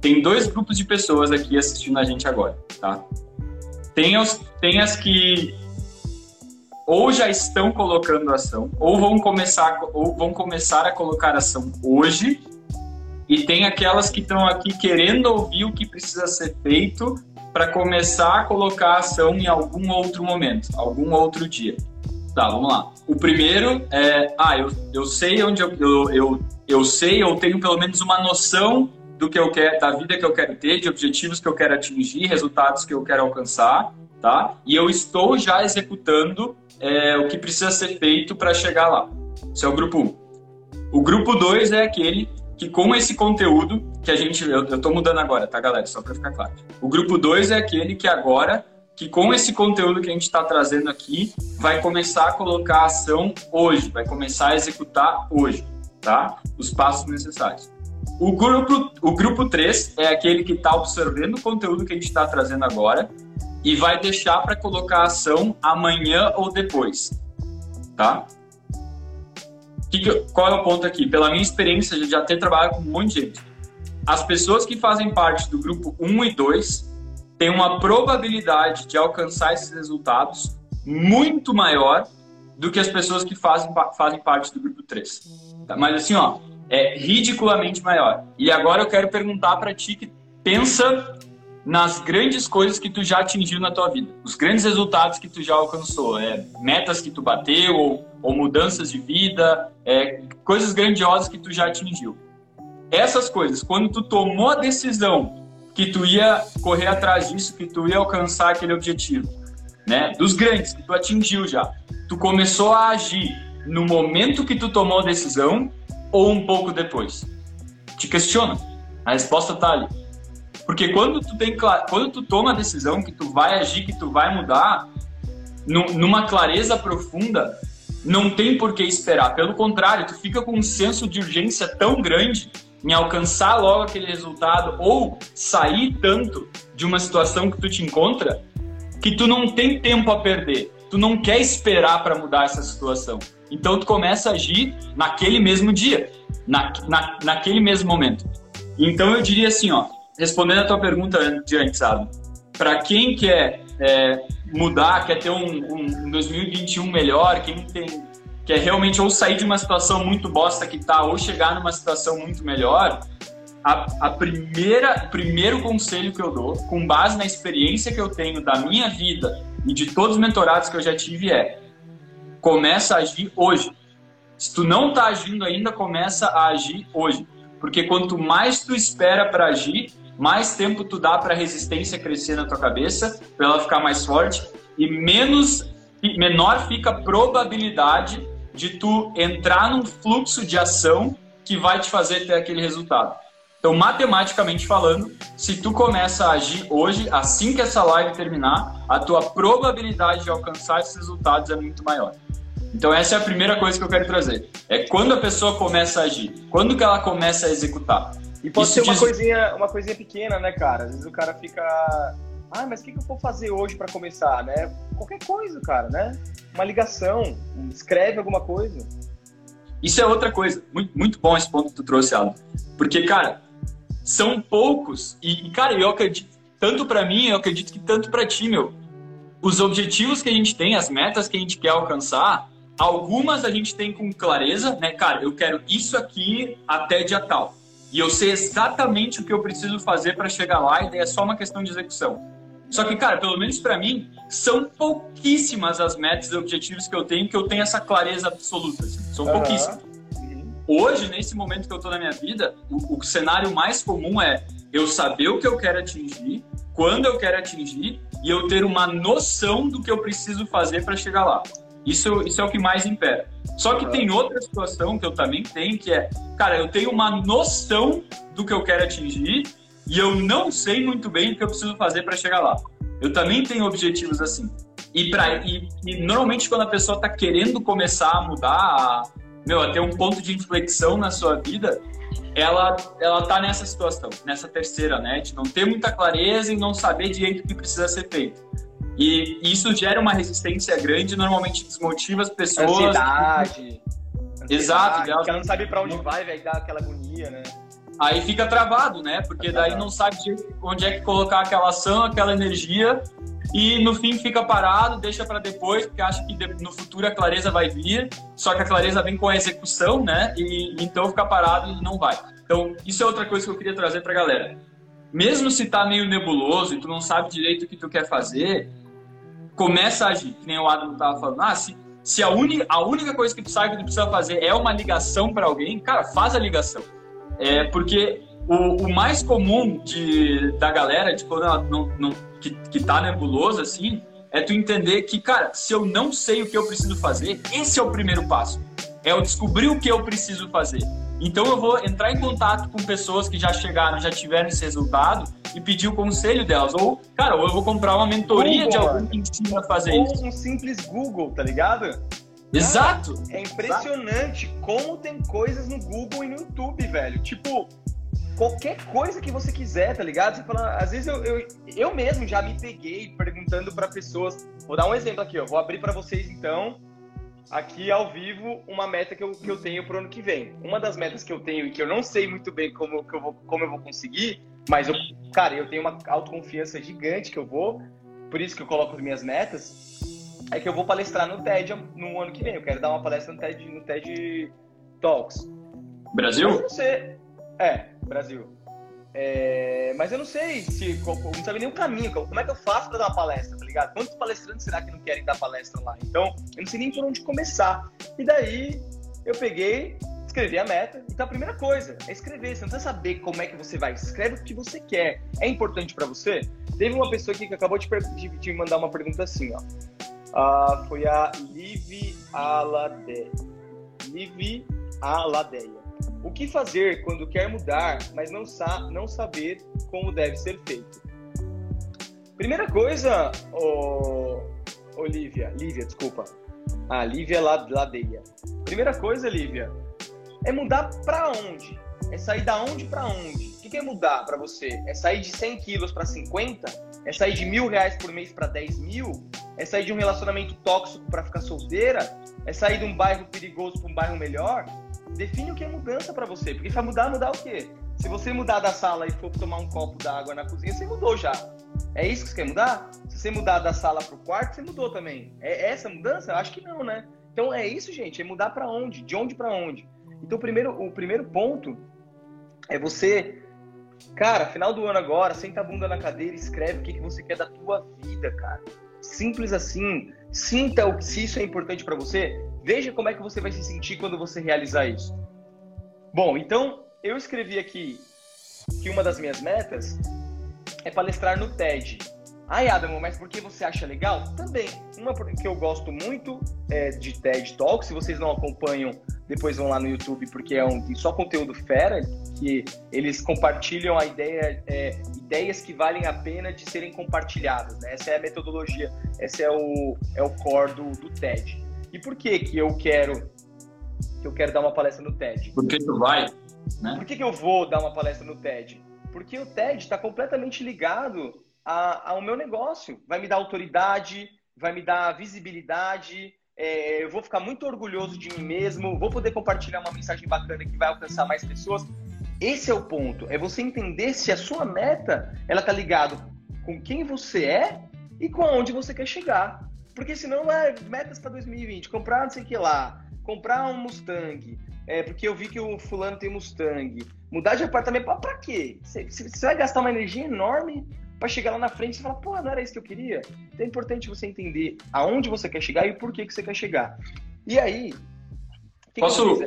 Speaker 2: Tem dois grupos de pessoas aqui assistindo a gente agora, tá? Tem, os, tem as que ou já estão colocando ação, ou vão começar, ou vão começar a colocar ação hoje, e tem aquelas que estão aqui querendo ouvir o que precisa ser feito para começar a colocar ação em algum outro momento, algum outro dia. Tá, vamos lá. O primeiro é, ah, eu, eu sei onde eu, eu, eu, eu sei, eu tenho pelo menos uma noção do que eu quero, da vida que eu quero ter, de objetivos que eu quero atingir, resultados que eu quero alcançar, tá? E eu estou já executando é, o que precisa ser feito para chegar lá. Esse é o grupo 1. Um. O grupo 2 é aquele que com esse conteúdo que a gente. Eu, eu tô mudando agora, tá, galera? Só para ficar claro. O grupo 2 é aquele que agora, que com esse conteúdo que a gente está trazendo aqui, vai começar a colocar ação hoje, vai começar a executar hoje, tá? Os passos necessários. O grupo, o grupo 3 é aquele que está observando o conteúdo que a gente está trazendo agora e vai deixar para colocar ação amanhã ou depois, tá? Que, qual é o ponto aqui? Pela minha experiência de já ter trabalhado com um monte de gente, as pessoas que fazem parte do grupo 1 e 2 têm uma probabilidade de alcançar esses resultados muito maior do que as pessoas que fazem, fazem parte do grupo 3. Tá? Mas assim, ó, é ridiculamente maior. E agora eu quero perguntar para ti que pensa nas grandes coisas que tu já atingiu na tua vida, os grandes resultados que tu já alcançou, é, metas que tu bateu ou, ou mudanças de vida, é, coisas grandiosas que tu já atingiu. Essas coisas, quando tu tomou a decisão que tu ia correr atrás disso, que tu ia alcançar aquele objetivo, né, dos grandes que tu atingiu já, tu começou a agir no momento que tu tomou a decisão ou um pouco depois? Te questiona. A resposta tá ali. Porque quando tu tem quando tu toma a decisão que tu vai agir, que tu vai mudar, numa clareza profunda, não tem por que esperar. Pelo contrário, tu fica com um senso de urgência tão grande em alcançar logo aquele resultado ou sair tanto de uma situação que tu te encontra que tu não tem tempo a perder. Tu não quer esperar para mudar essa situação. Então tu começa a agir naquele mesmo dia, na, na, naquele mesmo momento. Então eu diria assim, ó, respondendo a tua pergunta de antes, sabe? Para quem quer é, mudar, quer ter um, um, 2021 melhor, quem tem, quer realmente ou sair de uma situação muito bosta que tá, ou chegar numa situação muito melhor, a, a primeira, primeiro conselho que eu dou, com base na experiência que eu tenho da minha vida e de todos os mentorados que eu já tive, é começa a agir hoje. Se tu não tá agindo ainda, começa a agir hoje. Porque quanto mais tu espera para agir, mais tempo tu dá para a resistência crescer na tua cabeça, para ela ficar mais forte e menos menor fica a probabilidade de tu entrar num fluxo de ação que vai te fazer ter aquele resultado. Então, matematicamente falando, se tu começa a agir hoje, assim que essa live terminar, a tua probabilidade de alcançar esses resultados é muito maior. Então, essa é a primeira coisa que eu quero trazer. É quando a pessoa começa a agir, quando que ela começa a executar.
Speaker 1: E pode Isso ser uma, diz... coisinha, uma coisinha pequena, né, cara? Às vezes o cara fica. Ah, mas o que, que eu vou fazer hoje para começar, né? Qualquer coisa, cara, né? Uma ligação, escreve alguma coisa.
Speaker 2: Isso é outra coisa. Muito, muito bom esse ponto que tu trouxe, Alan. Porque, cara, são poucos. E, cara, eu acredito, tanto para mim, eu acredito que tanto para ti, meu. Os objetivos que a gente tem, as metas que a gente quer alcançar, algumas a gente tem com clareza, né? Cara, eu quero isso aqui até dia tal. E eu sei exatamente o que eu preciso fazer para chegar lá e daí é só uma questão de execução. Só que, cara, pelo menos para mim, são pouquíssimas as metas e objetivos que eu tenho que eu tenho essa clareza absoluta. Assim. São uhum. pouquíssimas. Hoje, nesse momento que eu tô na minha vida, o, o cenário mais comum é eu saber o que eu quero atingir, quando eu quero atingir e eu ter uma noção do que eu preciso fazer para chegar lá. Isso, isso é o que mais impera. Só que tem outra situação que eu também tenho, que é, cara, eu tenho uma noção do que eu quero atingir e eu não sei muito bem o que eu preciso fazer para chegar lá. Eu também tenho objetivos assim. E, pra, e, e normalmente quando a pessoa está querendo começar a mudar, a, meu, a ter um ponto de inflexão na sua vida, ela ela tá nessa situação, nessa terceira, né, de não ter muita clareza e não saber direito o que precisa ser feito. E isso gera uma resistência grande, normalmente desmotiva as pessoas.
Speaker 1: Ansiedade.
Speaker 2: Exato.
Speaker 1: Porque ela não sabe para onde vai, vai dar aquela agonia, né?
Speaker 2: Aí fica travado, né? Porque daí não sabe onde é que colocar aquela ação, aquela energia e no fim fica parado, deixa para depois, porque acha que no futuro a clareza vai vir, só que a clareza vem com a execução, né? E então fica parado e não vai. Então, isso é outra coisa que eu queria trazer para galera. Mesmo se tá meio nebuloso e tu não sabe direito o que tu quer fazer, começa a agir, que nem o Adam estava falando. Ah, se, se a, única, a única coisa que tu sabe que tu precisa fazer é uma ligação para alguém, cara, faz a ligação. É porque o, o mais comum de, da galera, de quando não, não, que, que tá nebulosa, assim, é tu entender que, cara, se eu não sei o que eu preciso fazer, esse é o primeiro passo. É eu descobrir o que eu preciso fazer. Então eu vou entrar em contato com pessoas que já chegaram, já tiveram esse resultado e pedir o conselho delas. Ou, cara, ou eu vou comprar uma mentoria Google, de alguém que ensina a fazer
Speaker 1: ou
Speaker 2: isso.
Speaker 1: Ou um simples Google, tá ligado?
Speaker 2: Exato.
Speaker 1: Cara, é impressionante Exato. como tem coisas no Google e no YouTube, velho. Tipo, qualquer coisa que você quiser, tá ligado? Você fala, às vezes eu, eu, eu mesmo já me peguei perguntando para pessoas. Vou dar um exemplo aqui, ó. Vou abrir para vocês então aqui ao vivo uma meta que eu, que eu tenho pro ano que vem. Uma das metas que eu tenho e que eu não sei muito bem como, que eu, vou, como eu vou conseguir, mas eu, cara, eu tenho uma autoconfiança gigante que eu vou, por isso que eu coloco as minhas metas, é que eu vou palestrar no TED no ano que vem. Eu quero dar uma palestra no TED, no TED Talks.
Speaker 2: Brasil?
Speaker 1: Mas sei. É, Brasil. É, mas eu não sei se. Não sabe nem o caminho. Como é que eu faço para dar uma palestra, tá ligado? Quantos palestrantes será que não querem dar palestra lá? Então, eu não sei nem por onde começar. E daí, eu peguei, escrevi a meta. Então, a primeira coisa é escrever. Você não precisa saber como é que você vai. Escreve o que você quer. É importante para você? Teve uma pessoa aqui que acabou de, de, mandar uma pergunta assim, ó. Uh, foi a Liv Aladeia. Liv Aladeia. O que fazer quando quer mudar, mas não, sa não saber como deve ser feito? Primeira coisa, oh, Olivia, Lívia, desculpa. Ah, Lívia Ladeia. Primeira coisa, Lívia, é mudar para onde? É sair da onde para onde? O que é mudar para você? É sair de 100 quilos para 50? É sair de mil reais por mês para 10 mil? É sair de um relacionamento tóxico para ficar solteira? É sair de um bairro perigoso para um bairro melhor? Define o que é mudança para você, porque vai mudar, mudar o quê? Se você mudar da sala e for tomar um copo d'água na cozinha, você mudou já. É isso que você quer mudar? Se você mudar da sala pro quarto, você mudou também. É essa mudança? Eu acho que não, né? Então é isso, gente. É mudar para onde? De onde para onde? Então, o primeiro, o primeiro ponto é você, cara, final do ano agora, senta a bunda na cadeira e escreve o que, que você quer da tua vida, cara. Simples assim. Sinta o, se isso é importante para você. Veja como é que você vai se sentir quando você realizar isso. Bom, então eu escrevi aqui que uma das minhas metas é palestrar no TED. Ai, Adamo, mas por que você acha legal? Também. Uma que eu gosto muito é de TED Talk. Se vocês não acompanham, depois vão lá no YouTube, porque é um, só conteúdo fera, que eles compartilham a ideia, é, ideias que valem a pena de serem compartilhadas. Né? Essa é a metodologia, esse é o, é o core do, do TED. E por que que eu quero que eu quero dar uma palestra no TED?
Speaker 2: Porque tu vai.
Speaker 1: Né? Por que, que eu vou dar uma palestra no TED? Porque o TED está completamente ligado ao meu negócio. Vai me dar autoridade, vai me dar visibilidade, é, eu vou ficar muito orgulhoso de mim mesmo, vou poder compartilhar uma mensagem bacana que vai alcançar mais pessoas. Esse é o ponto, é você entender se a sua meta ela tá ligado com quem você é e com onde você quer chegar. Porque senão é metas para 2020, comprar não sei o que lá, comprar um Mustang, é, porque eu vi que o fulano tem Mustang, mudar de apartamento, para quê? Você vai gastar uma energia enorme para chegar lá na frente e falar, pô, não era isso que eu queria. Então é importante você entender aonde você quer chegar e o porquê que você quer chegar. E aí.
Speaker 2: posso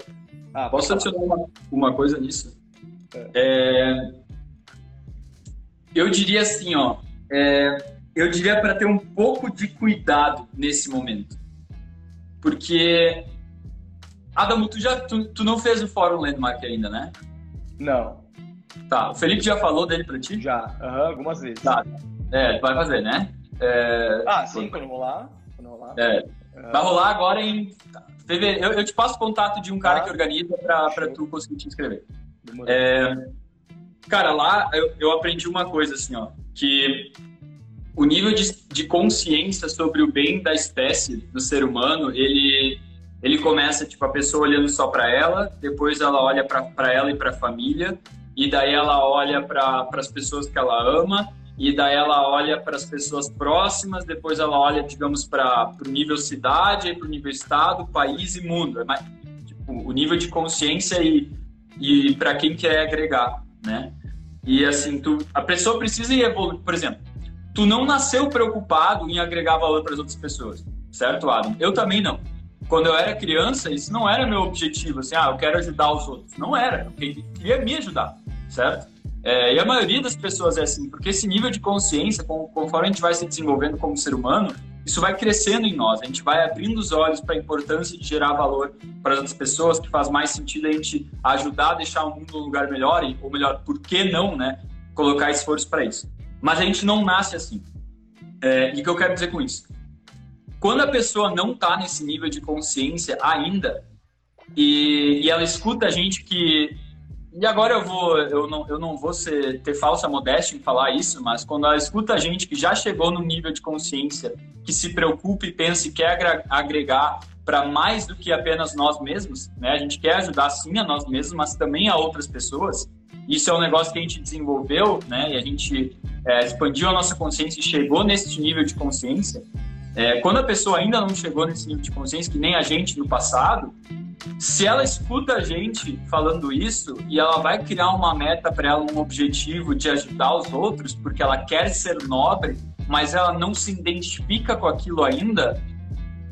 Speaker 2: ah, posso adicionar uma, uma, coisa nisso? É. É, eu diria assim, ó. É, eu diria para ter um pouco de cuidado nesse momento. Porque. Adamo, tu, já, tu, tu não fez o Fórum Landmark ainda, né?
Speaker 1: Não.
Speaker 2: Tá, o Felipe já falou dele pra ti?
Speaker 1: Já, uhum, algumas vezes.
Speaker 2: Tá. É, vai fazer, né?
Speaker 1: É... Ah, sim, quando rolar. Quando rolar.
Speaker 2: É. Uhum. Vai rolar agora em fevereiro. Eu, eu, te passo o contato de um cara ah, que organiza pra, pra tu conseguir te inscrever. É... Cara, lá eu, eu aprendi uma coisa assim, ó, que o nível de, de consciência sobre o bem da espécie, do ser humano, ele ele começa tipo a pessoa olhando só para ela, depois ela olha para ela e para a família, e daí ela olha para as pessoas que ela ama, e daí ela olha para as pessoas próximas, depois ela olha, digamos, para o nível cidade, para o nível estado, país e mundo. É mais, tipo, o nível de consciência e, e para quem quer agregar, né? E assim, tu, a pessoa precisa ir evoluir. Por exemplo, tu não nasceu preocupado em agregar valor para as outras pessoas, certo, Adam? Eu também não. Quando eu era criança, isso não era meu objetivo, assim, ah, eu quero ajudar os outros. Não era, eu queria me ajudar certo? É, e a maioria das pessoas é assim, porque esse nível de consciência, conforme a gente vai se desenvolvendo como ser humano, isso vai crescendo em nós, a gente vai abrindo os olhos para a importância de gerar valor para as outras pessoas, que faz mais sentido a gente ajudar a deixar o mundo um lugar melhor, ou melhor, por que não, né? Colocar esforço para isso. Mas a gente não nasce assim. É, e o que eu quero dizer com isso? Quando a pessoa não está nesse nível de consciência ainda, e, e ela escuta a gente que e agora eu vou, eu não, eu não vou ser, ter falsa modéstia em falar isso, mas quando ela escuta gente que já chegou no nível de consciência, que se preocupa e pensa e quer agregar para mais do que apenas nós mesmos, né? A gente quer ajudar sim a nós mesmos, mas também a outras pessoas. Isso é um negócio que a gente desenvolveu, né? E a gente é, expandiu a nossa consciência e chegou nesse nível de consciência. É, quando a pessoa ainda não chegou nesse nível de consciência, que nem a gente no passado, se ela escuta a gente falando isso e ela vai criar uma meta para ela, um objetivo de ajudar os outros, porque ela quer ser nobre, mas ela não se identifica com aquilo ainda,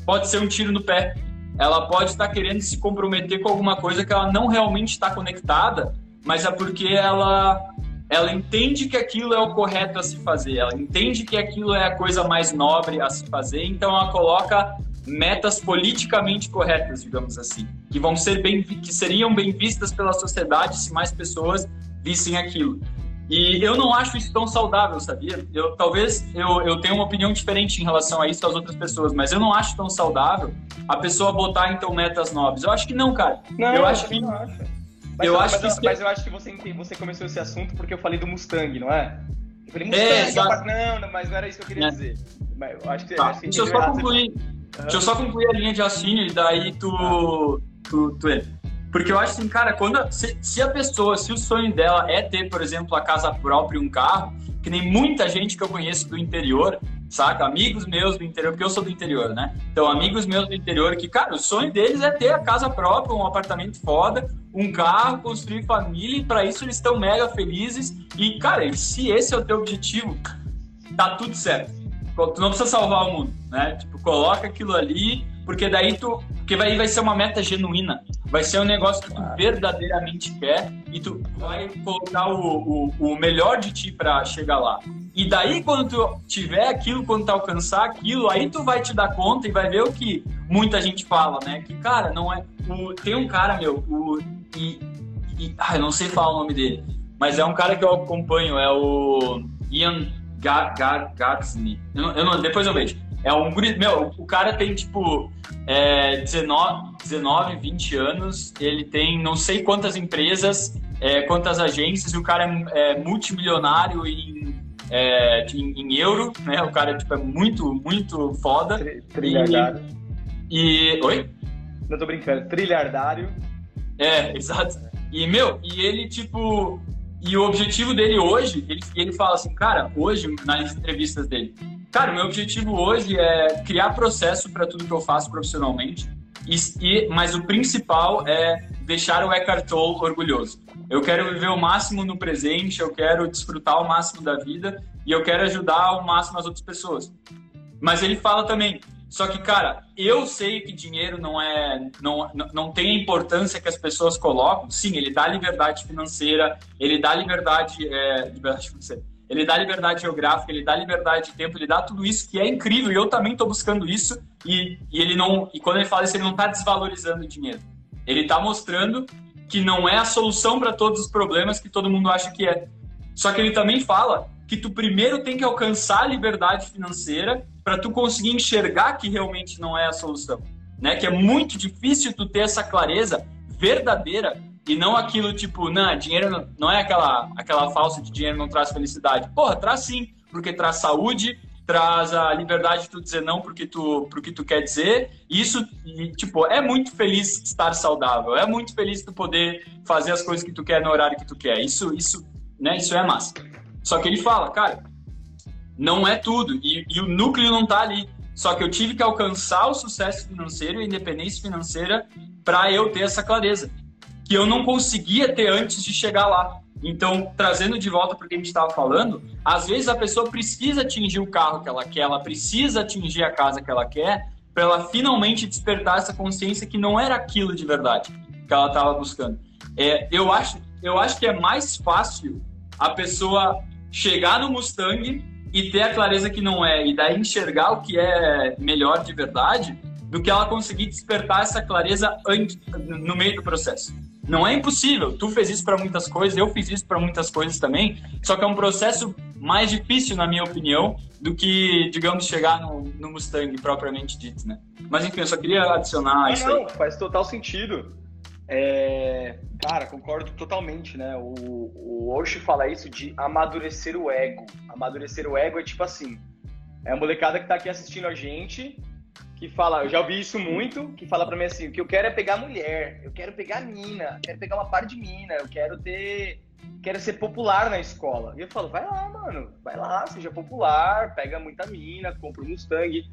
Speaker 2: pode ser um tiro no pé. Ela pode estar querendo se comprometer com alguma coisa que ela não realmente está conectada, mas é porque ela ela entende que aquilo é o correto a se fazer, ela entende que aquilo é a coisa mais nobre a se fazer, então ela coloca metas politicamente corretas, digamos assim, que vão ser bem, que seriam bem vistas pela sociedade se mais pessoas vissem aquilo. E eu não acho isso tão saudável, sabia? Eu talvez eu, eu tenha uma opinião diferente em relação a isso das outras pessoas, mas eu não acho tão saudável a pessoa botar então metas nobres. Eu acho que não, cara.
Speaker 1: Não,
Speaker 2: eu
Speaker 1: acho que não acho. Mas, eu acho mas, que mas eu acho que você você começou esse assunto porque eu falei do Mustang, não é? Eu falei Mustang, é, não, mas não era isso que eu queria é. dizer. Mas eu acho que, tá,
Speaker 2: acho que deixa eu só concluir. Deixa eu só concluir a linha de raciocínio e daí tu, tu, tu entra. Porque eu acho assim, cara, quando, se, se, a pessoa, se o sonho dela é ter, por exemplo, a casa própria e um carro, que nem muita gente que eu conheço do interior, saca? Amigos meus do interior, porque eu sou do interior, né? Então, amigos meus do interior que, cara, o sonho deles é ter a casa própria, um apartamento foda, um carro, construir família, e para isso eles estão mega felizes. E, cara, se esse é o teu objetivo, tá tudo certo tu não precisa salvar o mundo, né? Tipo, coloca aquilo ali, porque daí tu. Porque vai, vai ser uma meta genuína. Vai ser um negócio que tu verdadeiramente quer e tu vai colocar o, o, o melhor de ti para chegar lá. E daí, quando tu tiver aquilo, quando tu alcançar aquilo, aí tu vai te dar conta e vai ver o que muita gente fala, né? Que, cara, não é. O, tem um cara, meu, o. E, e, ah, eu não sei falar o nome dele, mas é um cara que eu acompanho, é o Ian Gagsny. Eu não, eu não, depois eu vejo. É um meu, o cara tem tipo é, 19, 19, 20 anos, ele tem não sei quantas empresas, é, quantas agências, e o cara é, é multimilionário em, é, em, em, euro, né? O cara tipo, é muito, muito foda.
Speaker 1: Trilhardário.
Speaker 2: E, e. Oi?
Speaker 1: Não tô brincando, trilhardário.
Speaker 2: É, exato. E, meu, e ele, tipo. E o objetivo dele hoje, ele, ele fala assim, cara, hoje, nas entrevistas dele, Cara, meu objetivo hoje é criar processo para tudo que eu faço profissionalmente, e, e, mas o principal é deixar o Eckhart Tolle orgulhoso. Eu quero viver o máximo no presente, eu quero desfrutar o máximo da vida e eu quero ajudar ao máximo as outras pessoas. Mas ele fala também, só que, cara, eu sei que dinheiro não é. Não, não tem a importância que as pessoas colocam. Sim, ele dá liberdade financeira, ele dá liberdade. É, liberdade financeira ele dá liberdade geográfica, ele dá liberdade de tempo, ele dá tudo isso que é incrível. E eu também estou buscando isso. E, e, ele não. E quando ele fala isso, ele não está desvalorizando o dinheiro. Ele está mostrando que não é a solução para todos os problemas que todo mundo acha que é. Só que ele também fala que tu primeiro tem que alcançar a liberdade financeira para tu conseguir enxergar que realmente não é a solução, né? Que é muito difícil tu ter essa clareza verdadeira e não aquilo tipo, não, dinheiro não, não é aquela, aquela falsa de dinheiro não traz felicidade. Porra, traz sim, porque traz saúde, traz a liberdade de tu dizer não porque tu, porque tu quer dizer. Isso, e, tipo, é muito feliz estar saudável, é muito feliz tu poder fazer as coisas que tu quer no horário que tu quer. Isso, isso, né, isso é massa. Só que ele fala, cara, não é tudo, e, e o núcleo não tá ali. Só que eu tive que alcançar o sucesso financeiro e a independência financeira para eu ter essa clareza que eu não conseguia ter antes de chegar lá. Então, trazendo de volta para o que a gente estava falando, às vezes a pessoa precisa atingir o carro que ela quer, ela precisa atingir a casa que ela quer, para ela finalmente despertar essa consciência que não era aquilo de verdade que ela estava buscando. É, eu, acho, eu acho que é mais fácil a pessoa chegar no Mustang e ter a clareza que não é, e daí enxergar o que é melhor de verdade, do que ela conseguir despertar essa clareza no meio do processo. Não é impossível. Tu fez isso para muitas coisas, eu fiz isso para muitas coisas também. Só que é um processo mais difícil, na minha opinião, do que, digamos, chegar no, no Mustang propriamente dito, né? Mas enfim, eu só queria adicionar isso. Não, aí.
Speaker 1: faz total sentido. É... Cara, concordo totalmente, né? O, o Osho fala isso de amadurecer o ego. Amadurecer o ego é tipo assim: é a molecada que tá aqui assistindo a gente que fala, eu já ouvi isso muito, que fala para mim assim, o que eu quero é pegar mulher, eu quero pegar mina, quero pegar uma par de mina, eu quero ter, quero ser popular na escola. E eu falo, vai lá, mano, vai lá, seja popular, pega muita mina, compra um Mustang.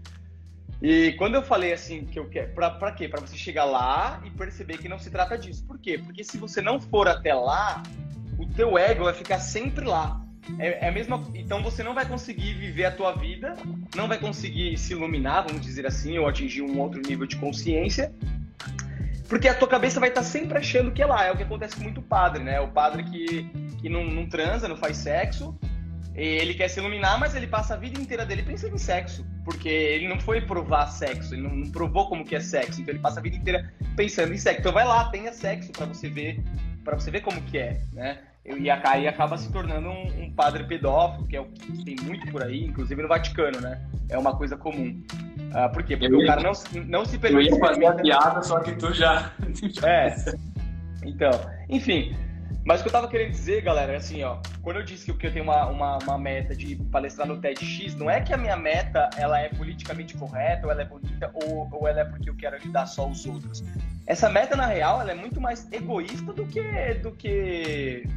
Speaker 1: E quando eu falei assim, que eu quero, pra, pra quê? Pra você chegar lá e perceber que não se trata disso. Por quê? Porque se você não for até lá, o teu ego vai ficar sempre lá. É, é a mesma. Então você não vai conseguir viver a tua vida, não vai conseguir se iluminar, vamos dizer assim, ou atingir um outro nível de consciência, porque a tua cabeça vai estar sempre achando que é lá. É o que acontece com muito padre, né? O padre que, que não, não transa, não faz sexo, ele quer se iluminar, mas ele passa a vida inteira dele pensando em sexo, porque ele não foi provar sexo, ele não, provou como que é sexo, então ele passa a vida inteira pensando em sexo. Então vai lá, tenha sexo para você ver, para você ver como que é, né? e aí acaba se tornando um, um, padre pedófilo, que é o que tem muito por aí, inclusive no Vaticano, né? É uma coisa comum. Uh, por quê? Porque eu o cara não, não se permite...
Speaker 2: Eu ia fazer a piada, só que tu já...
Speaker 1: é. Então, enfim. Mas o que eu tava querendo dizer, galera, é assim, ó. Quando eu disse que eu tenho uma, uma, uma, meta de palestrar no TEDx, não é que a minha meta ela é politicamente correta, ou ela é bonita, ou, ou ela é porque eu quero ajudar só os outros. Essa meta, na real, ela é muito mais egoísta do que, do que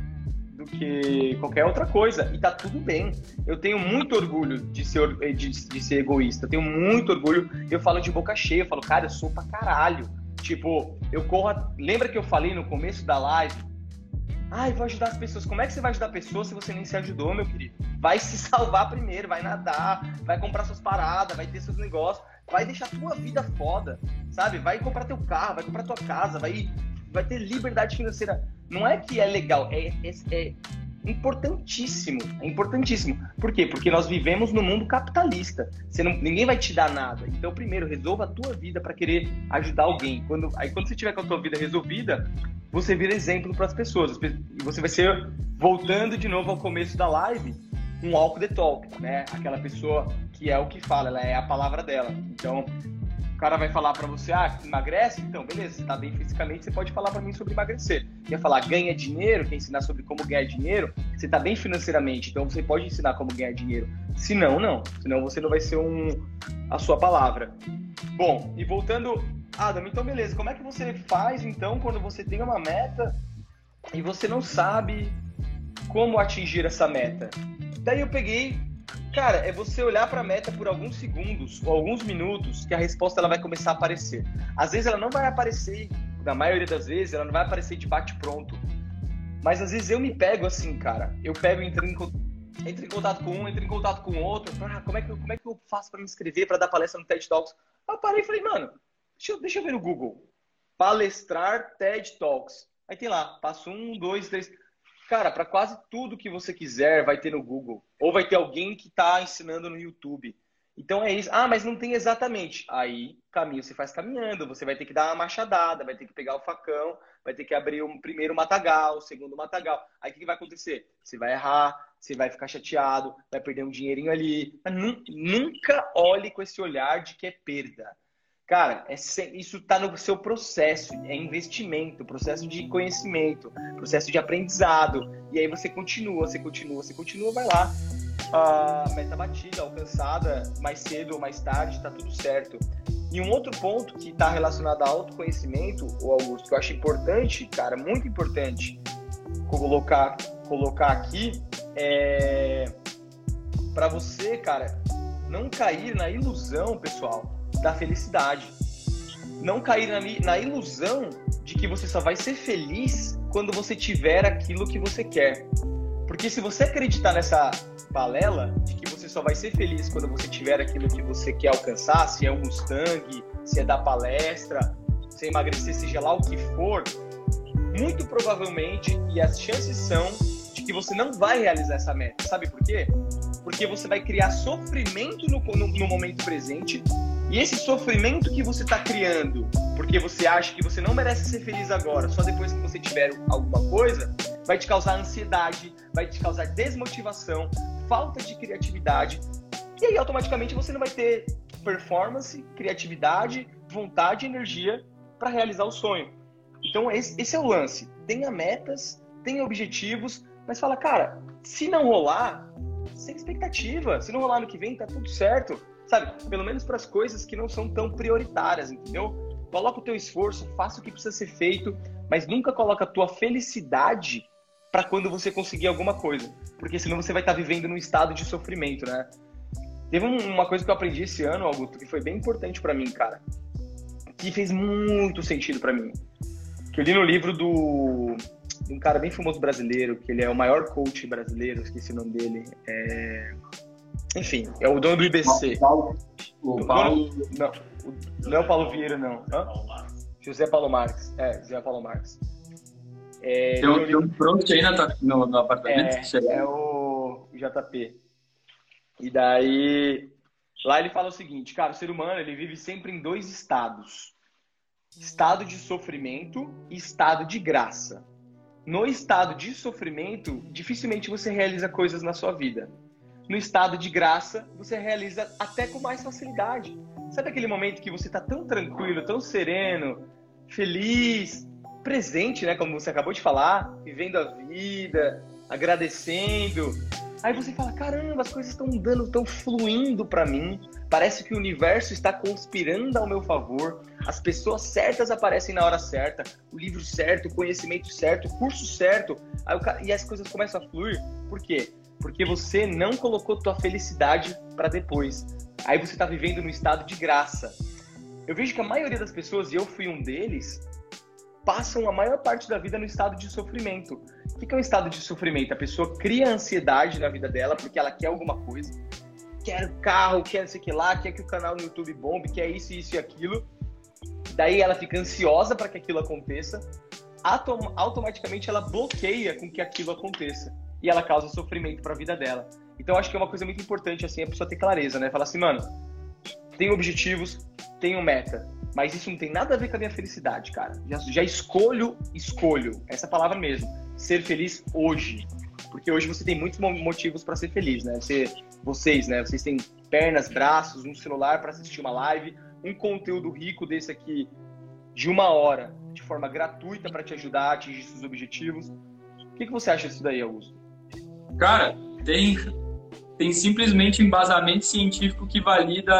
Speaker 1: do que qualquer outra coisa. E tá tudo bem. Eu tenho muito orgulho de ser, de, de ser egoísta. tenho muito orgulho. Eu falo de boca cheia. Eu falo, cara, eu sou pra caralho. Tipo, eu corro. Lembra que eu falei no começo da live? Ai, vou ajudar as pessoas. Como é que você vai ajudar pessoas se você nem se ajudou, meu querido? Vai se salvar primeiro, vai nadar, vai comprar suas paradas, vai ter seus negócios, vai deixar tua vida foda, sabe? Vai comprar teu carro, vai comprar tua casa, vai, vai ter liberdade financeira não é que é legal, é, é, é importantíssimo. É importantíssimo. Por quê? Porque nós vivemos no mundo capitalista. Você não, ninguém vai te dar nada. Então, primeiro, resolva a tua vida para querer ajudar alguém. Quando, aí, quando você tiver com a tua vida resolvida, você vira exemplo para as pessoas. E você vai ser, voltando de novo ao começo da live, um walk the talk, né? Aquela pessoa que é o que fala, ela é a palavra dela. Então, o cara vai falar para você, ah, emagrece? Então, beleza, você tá bem fisicamente, você pode falar para mim sobre emagrecer. Quer falar ganha dinheiro, quer ensinar sobre como ganhar dinheiro, você tá bem financeiramente, então você pode ensinar como ganhar dinheiro. Se não, não. Senão você não vai ser um a sua palavra. Bom, e voltando, Adam, então beleza, como é que você faz então quando você tem uma meta e você não sabe como atingir essa meta? Daí eu peguei Cara, é você olhar para a meta por alguns segundos ou alguns minutos que a resposta ela vai começar a aparecer. Às vezes ela não vai aparecer, na maioria das vezes, ela não vai aparecer de bate pronto. Mas às vezes eu me pego assim, cara. Eu pego e entro em, entro em contato com um, entro em contato com outro. Ah, como é que, como é que eu faço para me inscrever para dar palestra no TED Talks? Eu parei e falei, mano, deixa eu, deixa eu ver no Google. Palestrar TED Talks. Aí tem lá, passo um, dois, três. Cara, para quase tudo que você quiser vai ter no Google. Ou vai ter alguém que está ensinando no YouTube. Então é isso. Ah, mas não tem exatamente. Aí, caminho você faz caminhando. Você vai ter que dar uma machadada, vai ter que pegar o facão, vai ter que abrir o primeiro matagal, o segundo matagal. Aí o que, vai acontecer? Você vai errar, você vai ficar chateado, vai perder um dinheirinho ali. Mas nunca olhe com esse olhar de que é perda. Cara, é, isso está no seu processo, é investimento, processo de conhecimento, processo de aprendizado. E aí você continua, você continua, você continua, vai lá. A meta batida, alcançada mais cedo ou mais tarde, está tudo certo. E um outro ponto que está relacionado ao autoconhecimento, o Augusto, que eu acho importante, cara, muito importante colocar, colocar aqui, é para você, cara, não cair na ilusão, pessoal, da felicidade. Não cair na, na ilusão de que você só vai ser feliz quando você tiver aquilo que você quer. Porque se você acreditar nessa balela de que você só vai ser feliz quando você tiver aquilo que você quer alcançar, se é um Mustang, se é dar palestra, se é emagrecer, seja lá o que for, muito provavelmente, e as chances são de que você não vai realizar essa meta. Sabe por quê? Porque você vai criar sofrimento no, no, no momento presente e esse sofrimento que você está criando, porque você acha que você não merece ser feliz agora, só depois que você tiver alguma coisa, vai te causar ansiedade, vai te causar desmotivação, falta de criatividade. E aí automaticamente você não vai ter performance, criatividade, vontade e energia para realizar o sonho. Então esse, é o lance. Tenha metas, tenha objetivos, mas fala, cara, se não rolar, sem expectativa. Se não rolar no que vem, tá tudo certo sabe? Pelo menos para as coisas que não são tão prioritárias, entendeu? Coloca o teu esforço, faça o que precisa ser feito, mas nunca coloca a tua felicidade para quando você conseguir alguma coisa, porque senão você vai estar tá vivendo num estado de sofrimento, né? Teve uma coisa que eu aprendi esse ano, Augusto, que foi bem importante para mim, cara, que fez muito sentido para mim. Que eu li no livro do de um cara bem famoso brasileiro, que ele é o maior coach brasileiro, esqueci o nome dele. É... Enfim, é o dono do IBC. O Paulo. O Paulo... Não, não é o Paulo Vieira, não. Hã? José Paulo Marques. É, José Paulo Marques.
Speaker 2: É, tem, um, tem um pronto aí no, no apartamento?
Speaker 1: É, é o JP. E daí, lá ele fala o seguinte, cara, o ser humano ele vive sempre em dois estados. Estado de sofrimento e estado de graça. No estado de sofrimento, dificilmente você realiza coisas na sua vida no estado de graça, você realiza até com mais facilidade. Sabe aquele momento que você está tão tranquilo, tão sereno, feliz, presente, né? Como você acabou de falar, vivendo a vida, agradecendo. Aí você fala: caramba, as coisas estão dando, estão fluindo para mim. Parece que o universo está conspirando ao meu favor. As pessoas certas aparecem na hora certa, o livro certo, o conhecimento certo, o curso certo. e as coisas começam a fluir. Por quê? Porque você não colocou tua felicidade para depois. Aí você está vivendo no estado de graça. Eu vejo que a maioria das pessoas, e eu fui um deles, passam a maior parte da vida no estado de sofrimento. O que é um estado de sofrimento? A pessoa cria ansiedade na vida dela porque ela quer alguma coisa. Quer carro, quer não sei o que lá, quer que o canal no YouTube bombe, quer isso, isso e aquilo. Daí ela fica ansiosa para que aquilo aconteça. Autom automaticamente ela bloqueia com que aquilo aconteça e ela causa sofrimento para a vida dela. Então acho que é uma coisa muito importante assim a pessoa ter clareza, né? Falar assim, mano, tenho objetivos, tenho meta, mas isso não tem nada a ver com a minha felicidade, cara. Já, já escolho, escolho, essa palavra mesmo, ser feliz hoje. Porque hoje você tem muitos motivos para ser feliz, né? Você, vocês, né? Vocês têm pernas, braços, um celular para assistir uma live, um conteúdo rico desse aqui de uma hora, de forma gratuita para te ajudar a atingir seus objetivos. O que, que você acha disso daí, Augusto?
Speaker 2: Cara, tem, tem simplesmente embasamento científico que valida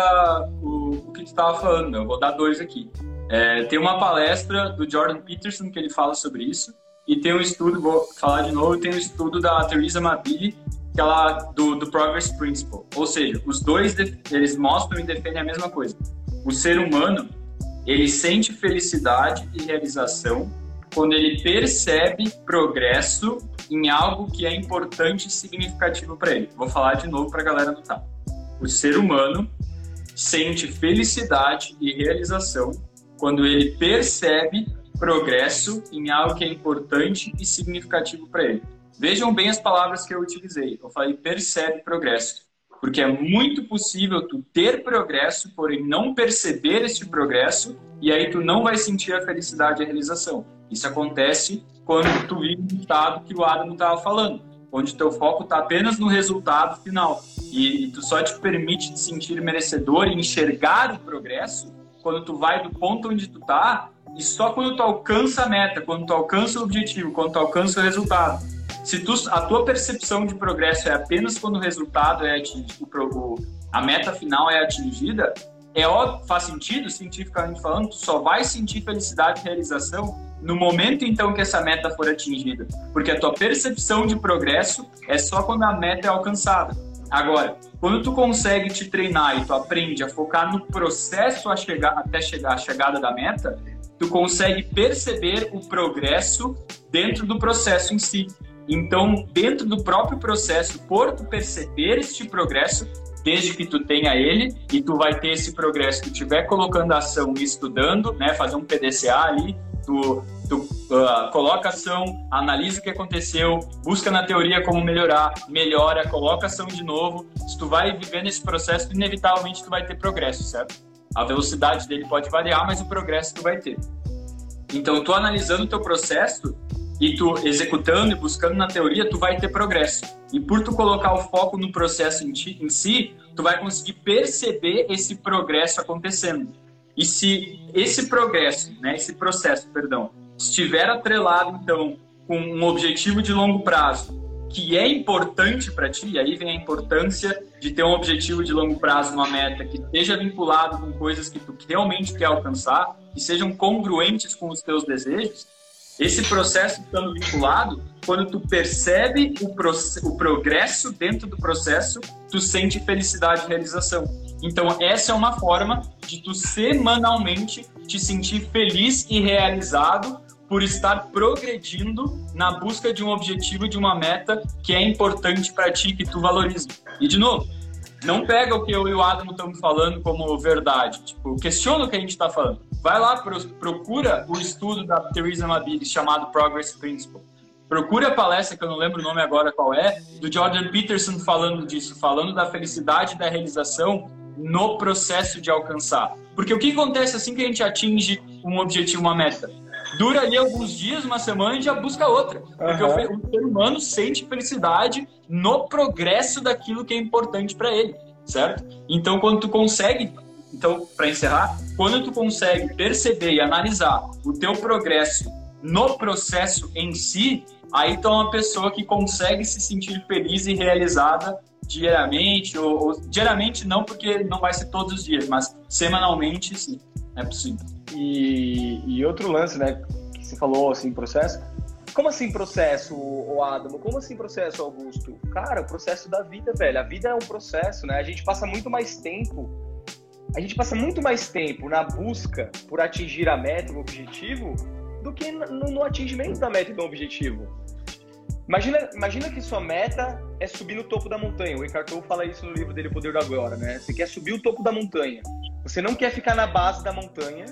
Speaker 2: o, o que tu estava falando. Eu vou dar dois aqui. É, tem uma palestra do Jordan Peterson que ele fala sobre isso e tem um estudo, vou falar de novo, tem um estudo da Theresa Mabili que ela do, do Progress Principle. Ou seja, os dois eles mostram e defendem a mesma coisa. O ser humano ele sente felicidade e realização quando ele percebe progresso em algo que é importante e significativo para ele. Vou falar de novo para a galera notar. O ser humano sente felicidade e realização quando ele percebe progresso em algo que é importante e significativo para ele. Vejam bem as palavras que eu utilizei. Eu falei percebe progresso, porque é muito possível tu ter progresso, porém não perceber esse progresso e aí tu não vai sentir a felicidade e a realização. Isso acontece quando tu vive no estado que o Adam estava falando, onde teu foco está apenas no resultado final e, e tu só te permite te sentir merecedor e enxergar o progresso quando tu vai do ponto onde tu tá e só quando tu alcança a meta, quando tu alcança o objetivo, quando tu alcança o resultado. Se tu, a tua percepção de progresso é apenas quando o resultado é atingido, a meta final é atingida, é óbvio, faz sentido cientificamente falando, tu só vai sentir felicidade e realização no momento então que essa meta for atingida, porque a tua percepção de progresso é só quando a meta é alcançada. Agora, quando tu consegue te treinar e tu aprende a focar no processo a chegar, até chegar à chegada da meta, tu consegue perceber o progresso dentro do processo em si. Então, dentro do próprio processo, por tu perceber este progresso, desde que tu tenha ele e tu vai ter esse progresso, tu estiver colocando ação e estudando, né, fazer um PDCA ali, tu, tu uh, coloca ação, analisa o que aconteceu, busca na teoria como melhorar, melhora, coloca ação de novo. Se tu vai vivendo esse processo, inevitavelmente tu vai ter progresso, certo? A velocidade dele pode variar, mas o progresso tu vai ter. Então, tu analisando o teu processo e tu executando e buscando na teoria, tu vai ter progresso. E por tu colocar o foco no processo em, ti, em si, tu vai conseguir perceber esse progresso acontecendo. E se esse progresso, né, esse processo, perdão, estiver atrelado então com um objetivo de longo prazo que é importante para ti, aí vem a importância de ter um objetivo de longo prazo, uma meta que esteja vinculado com coisas que tu realmente quer alcançar, que sejam congruentes com os teus desejos, esse processo estando vinculado, quando tu percebe o, o progresso dentro do processo, tu sente felicidade e realização. Então, essa é uma forma de tu semanalmente te sentir feliz e realizado por estar progredindo na busca de um objetivo, de uma meta que é importante para ti, que tu valoriza. E, de novo, não pega o que eu e o Adam estamos falando como verdade. Tipo, questiona o que a gente está falando. Vai lá, procura o estudo da Theresa Mabili chamado Progress Principle. Procure a palestra, que eu não lembro o nome agora qual é, do Jordan Peterson falando disso, falando da felicidade e da realização no processo de alcançar. Porque o que acontece assim que a gente atinge um objetivo, uma meta? Dura ali alguns dias, uma semana e já busca outra. Porque uhum. o ser humano sente felicidade no progresso daquilo que é importante para ele, certo? Então, quando tu consegue então, para encerrar, quando tu consegue perceber e analisar o teu progresso no processo em si, aí tu é uma pessoa que consegue se sentir feliz e realizada diariamente, ou, ou, diariamente não, porque não vai ser todos os dias, mas semanalmente sim, é possível.
Speaker 1: E, e outro lance, né, que você falou assim, processo. Como assim processo, o Adamo? Como assim processo, Augusto? Cara, o processo da vida, velho. A vida é um processo, né? A gente passa muito mais tempo. A gente passa muito mais tempo na busca por atingir a meta, o objetivo, do que no, no atingimento da meta e do objetivo. Imagina, imagina que sua meta é subir no topo da montanha. O Ricardo Tolle fala isso no livro dele, Poder do Agora, né? Você quer subir o topo da montanha. Você não quer ficar na base da montanha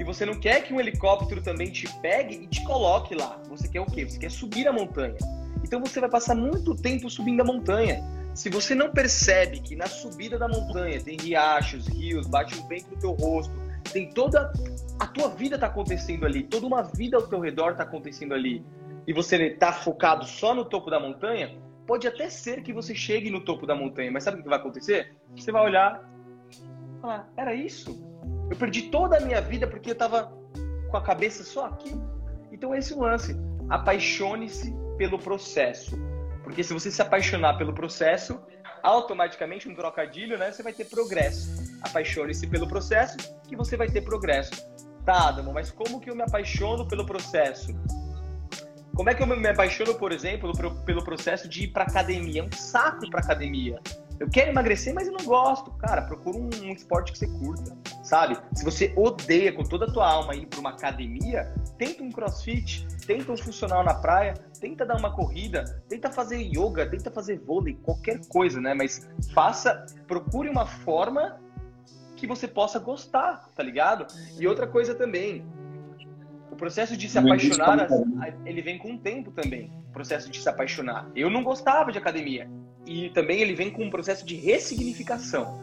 Speaker 1: e você não quer que um helicóptero também te pegue e te coloque lá. Você quer o quê? Você quer subir a montanha. Então você vai passar muito tempo subindo a montanha. Se você não percebe que na subida da montanha tem riachos, rios, bate um vento no teu rosto, tem toda a tua vida está acontecendo ali, toda uma vida ao teu redor está acontecendo ali e você está focado só no topo da montanha, pode até ser que você chegue no topo da montanha, mas sabe o que vai acontecer? Você vai olhar falar, era isso? Eu perdi toda a minha vida porque eu estava com a cabeça só aqui. Então esse é o lance. Apaixone-se pelo processo. Porque se você se apaixonar pelo processo, automaticamente, um trocadilho, né? Você vai ter progresso. Apaixone-se pelo processo que você vai ter progresso. Tá, Adamo, mas como que eu me apaixono pelo processo? Como é que eu me apaixono, por exemplo, pelo processo de ir para academia? É um saco para academia. Eu quero emagrecer, mas eu não gosto. Cara, procura um, um, esporte que você curta, sabe? Se você odeia com toda a tua alma ir para uma academia, tenta um crossfit, tenta um funcional na praia, tenta dar uma corrida, tenta fazer yoga, tenta fazer vôlei, qualquer coisa, né? Mas faça, procure uma forma que você possa gostar, tá ligado? E outra coisa também, o processo de se apaixonar, ele vem com o tempo também. O processo de se apaixonar. Eu não gostava de academia. E também ele vem com um processo de ressignificação.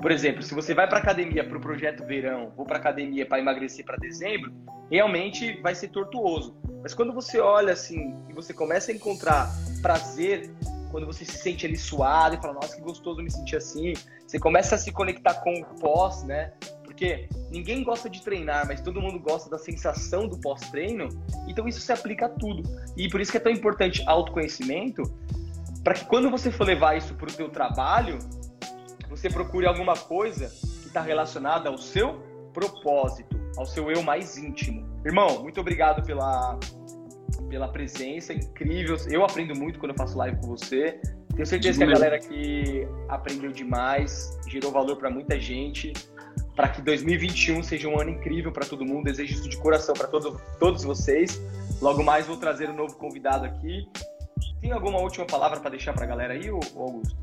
Speaker 1: Por exemplo, se você vai para academia para o projeto verão, ou para academia para emagrecer para dezembro, realmente vai ser tortuoso. Mas quando você olha assim e você começa a encontrar prazer, quando você se sente ali suado e fala, nossa, que gostoso me sentir assim, você começa a se conectar com o pós, né? Porque ninguém gosta de treinar, mas todo mundo gosta da sensação do pós-treino. Então isso se aplica a tudo. E por isso que é tão importante autoconhecimento, para que quando você for levar isso para o teu trabalho, você procure alguma coisa que está relacionada ao seu propósito, ao seu eu mais íntimo. Irmão, muito obrigado pela pela presença, incrível. Eu aprendo muito quando eu faço live com você. Tenho certeza que a galera aqui aprendeu demais, gerou valor para muita gente para que 2021 seja um ano incrível para todo mundo. Desejo isso de coração para todo, todos vocês. Logo mais vou trazer um novo convidado aqui. Tem alguma última palavra para deixar para a galera aí, Augusto?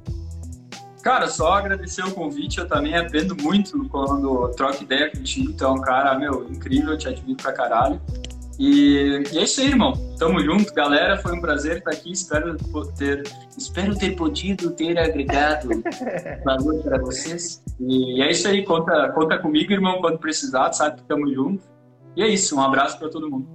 Speaker 2: Cara, só agradecer o convite. Eu também aprendo muito quando troco ideia contigo. Então, cara, meu, incrível, te admiro pra caralho. E, e, é isso aí, irmão. Tamo junto, galera. Foi um prazer estar aqui. Espero ter, espero ter podido ter agregado valor para vocês. E é isso aí. Conta, conta comigo, irmão, quando precisar. Sabe que tamo junto. E é isso. Um abraço para todo mundo.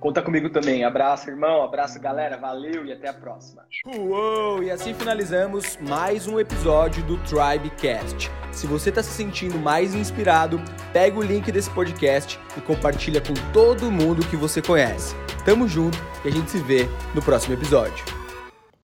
Speaker 1: Conta comigo também. Abraço, irmão. Abraço, galera. Valeu e até a próxima.
Speaker 3: Uou! E assim finalizamos mais um episódio do Tribecast. Se você está se sentindo mais inspirado, pega o link desse podcast e compartilha com todo mundo que você conhece. Tamo junto e a gente se vê no próximo episódio.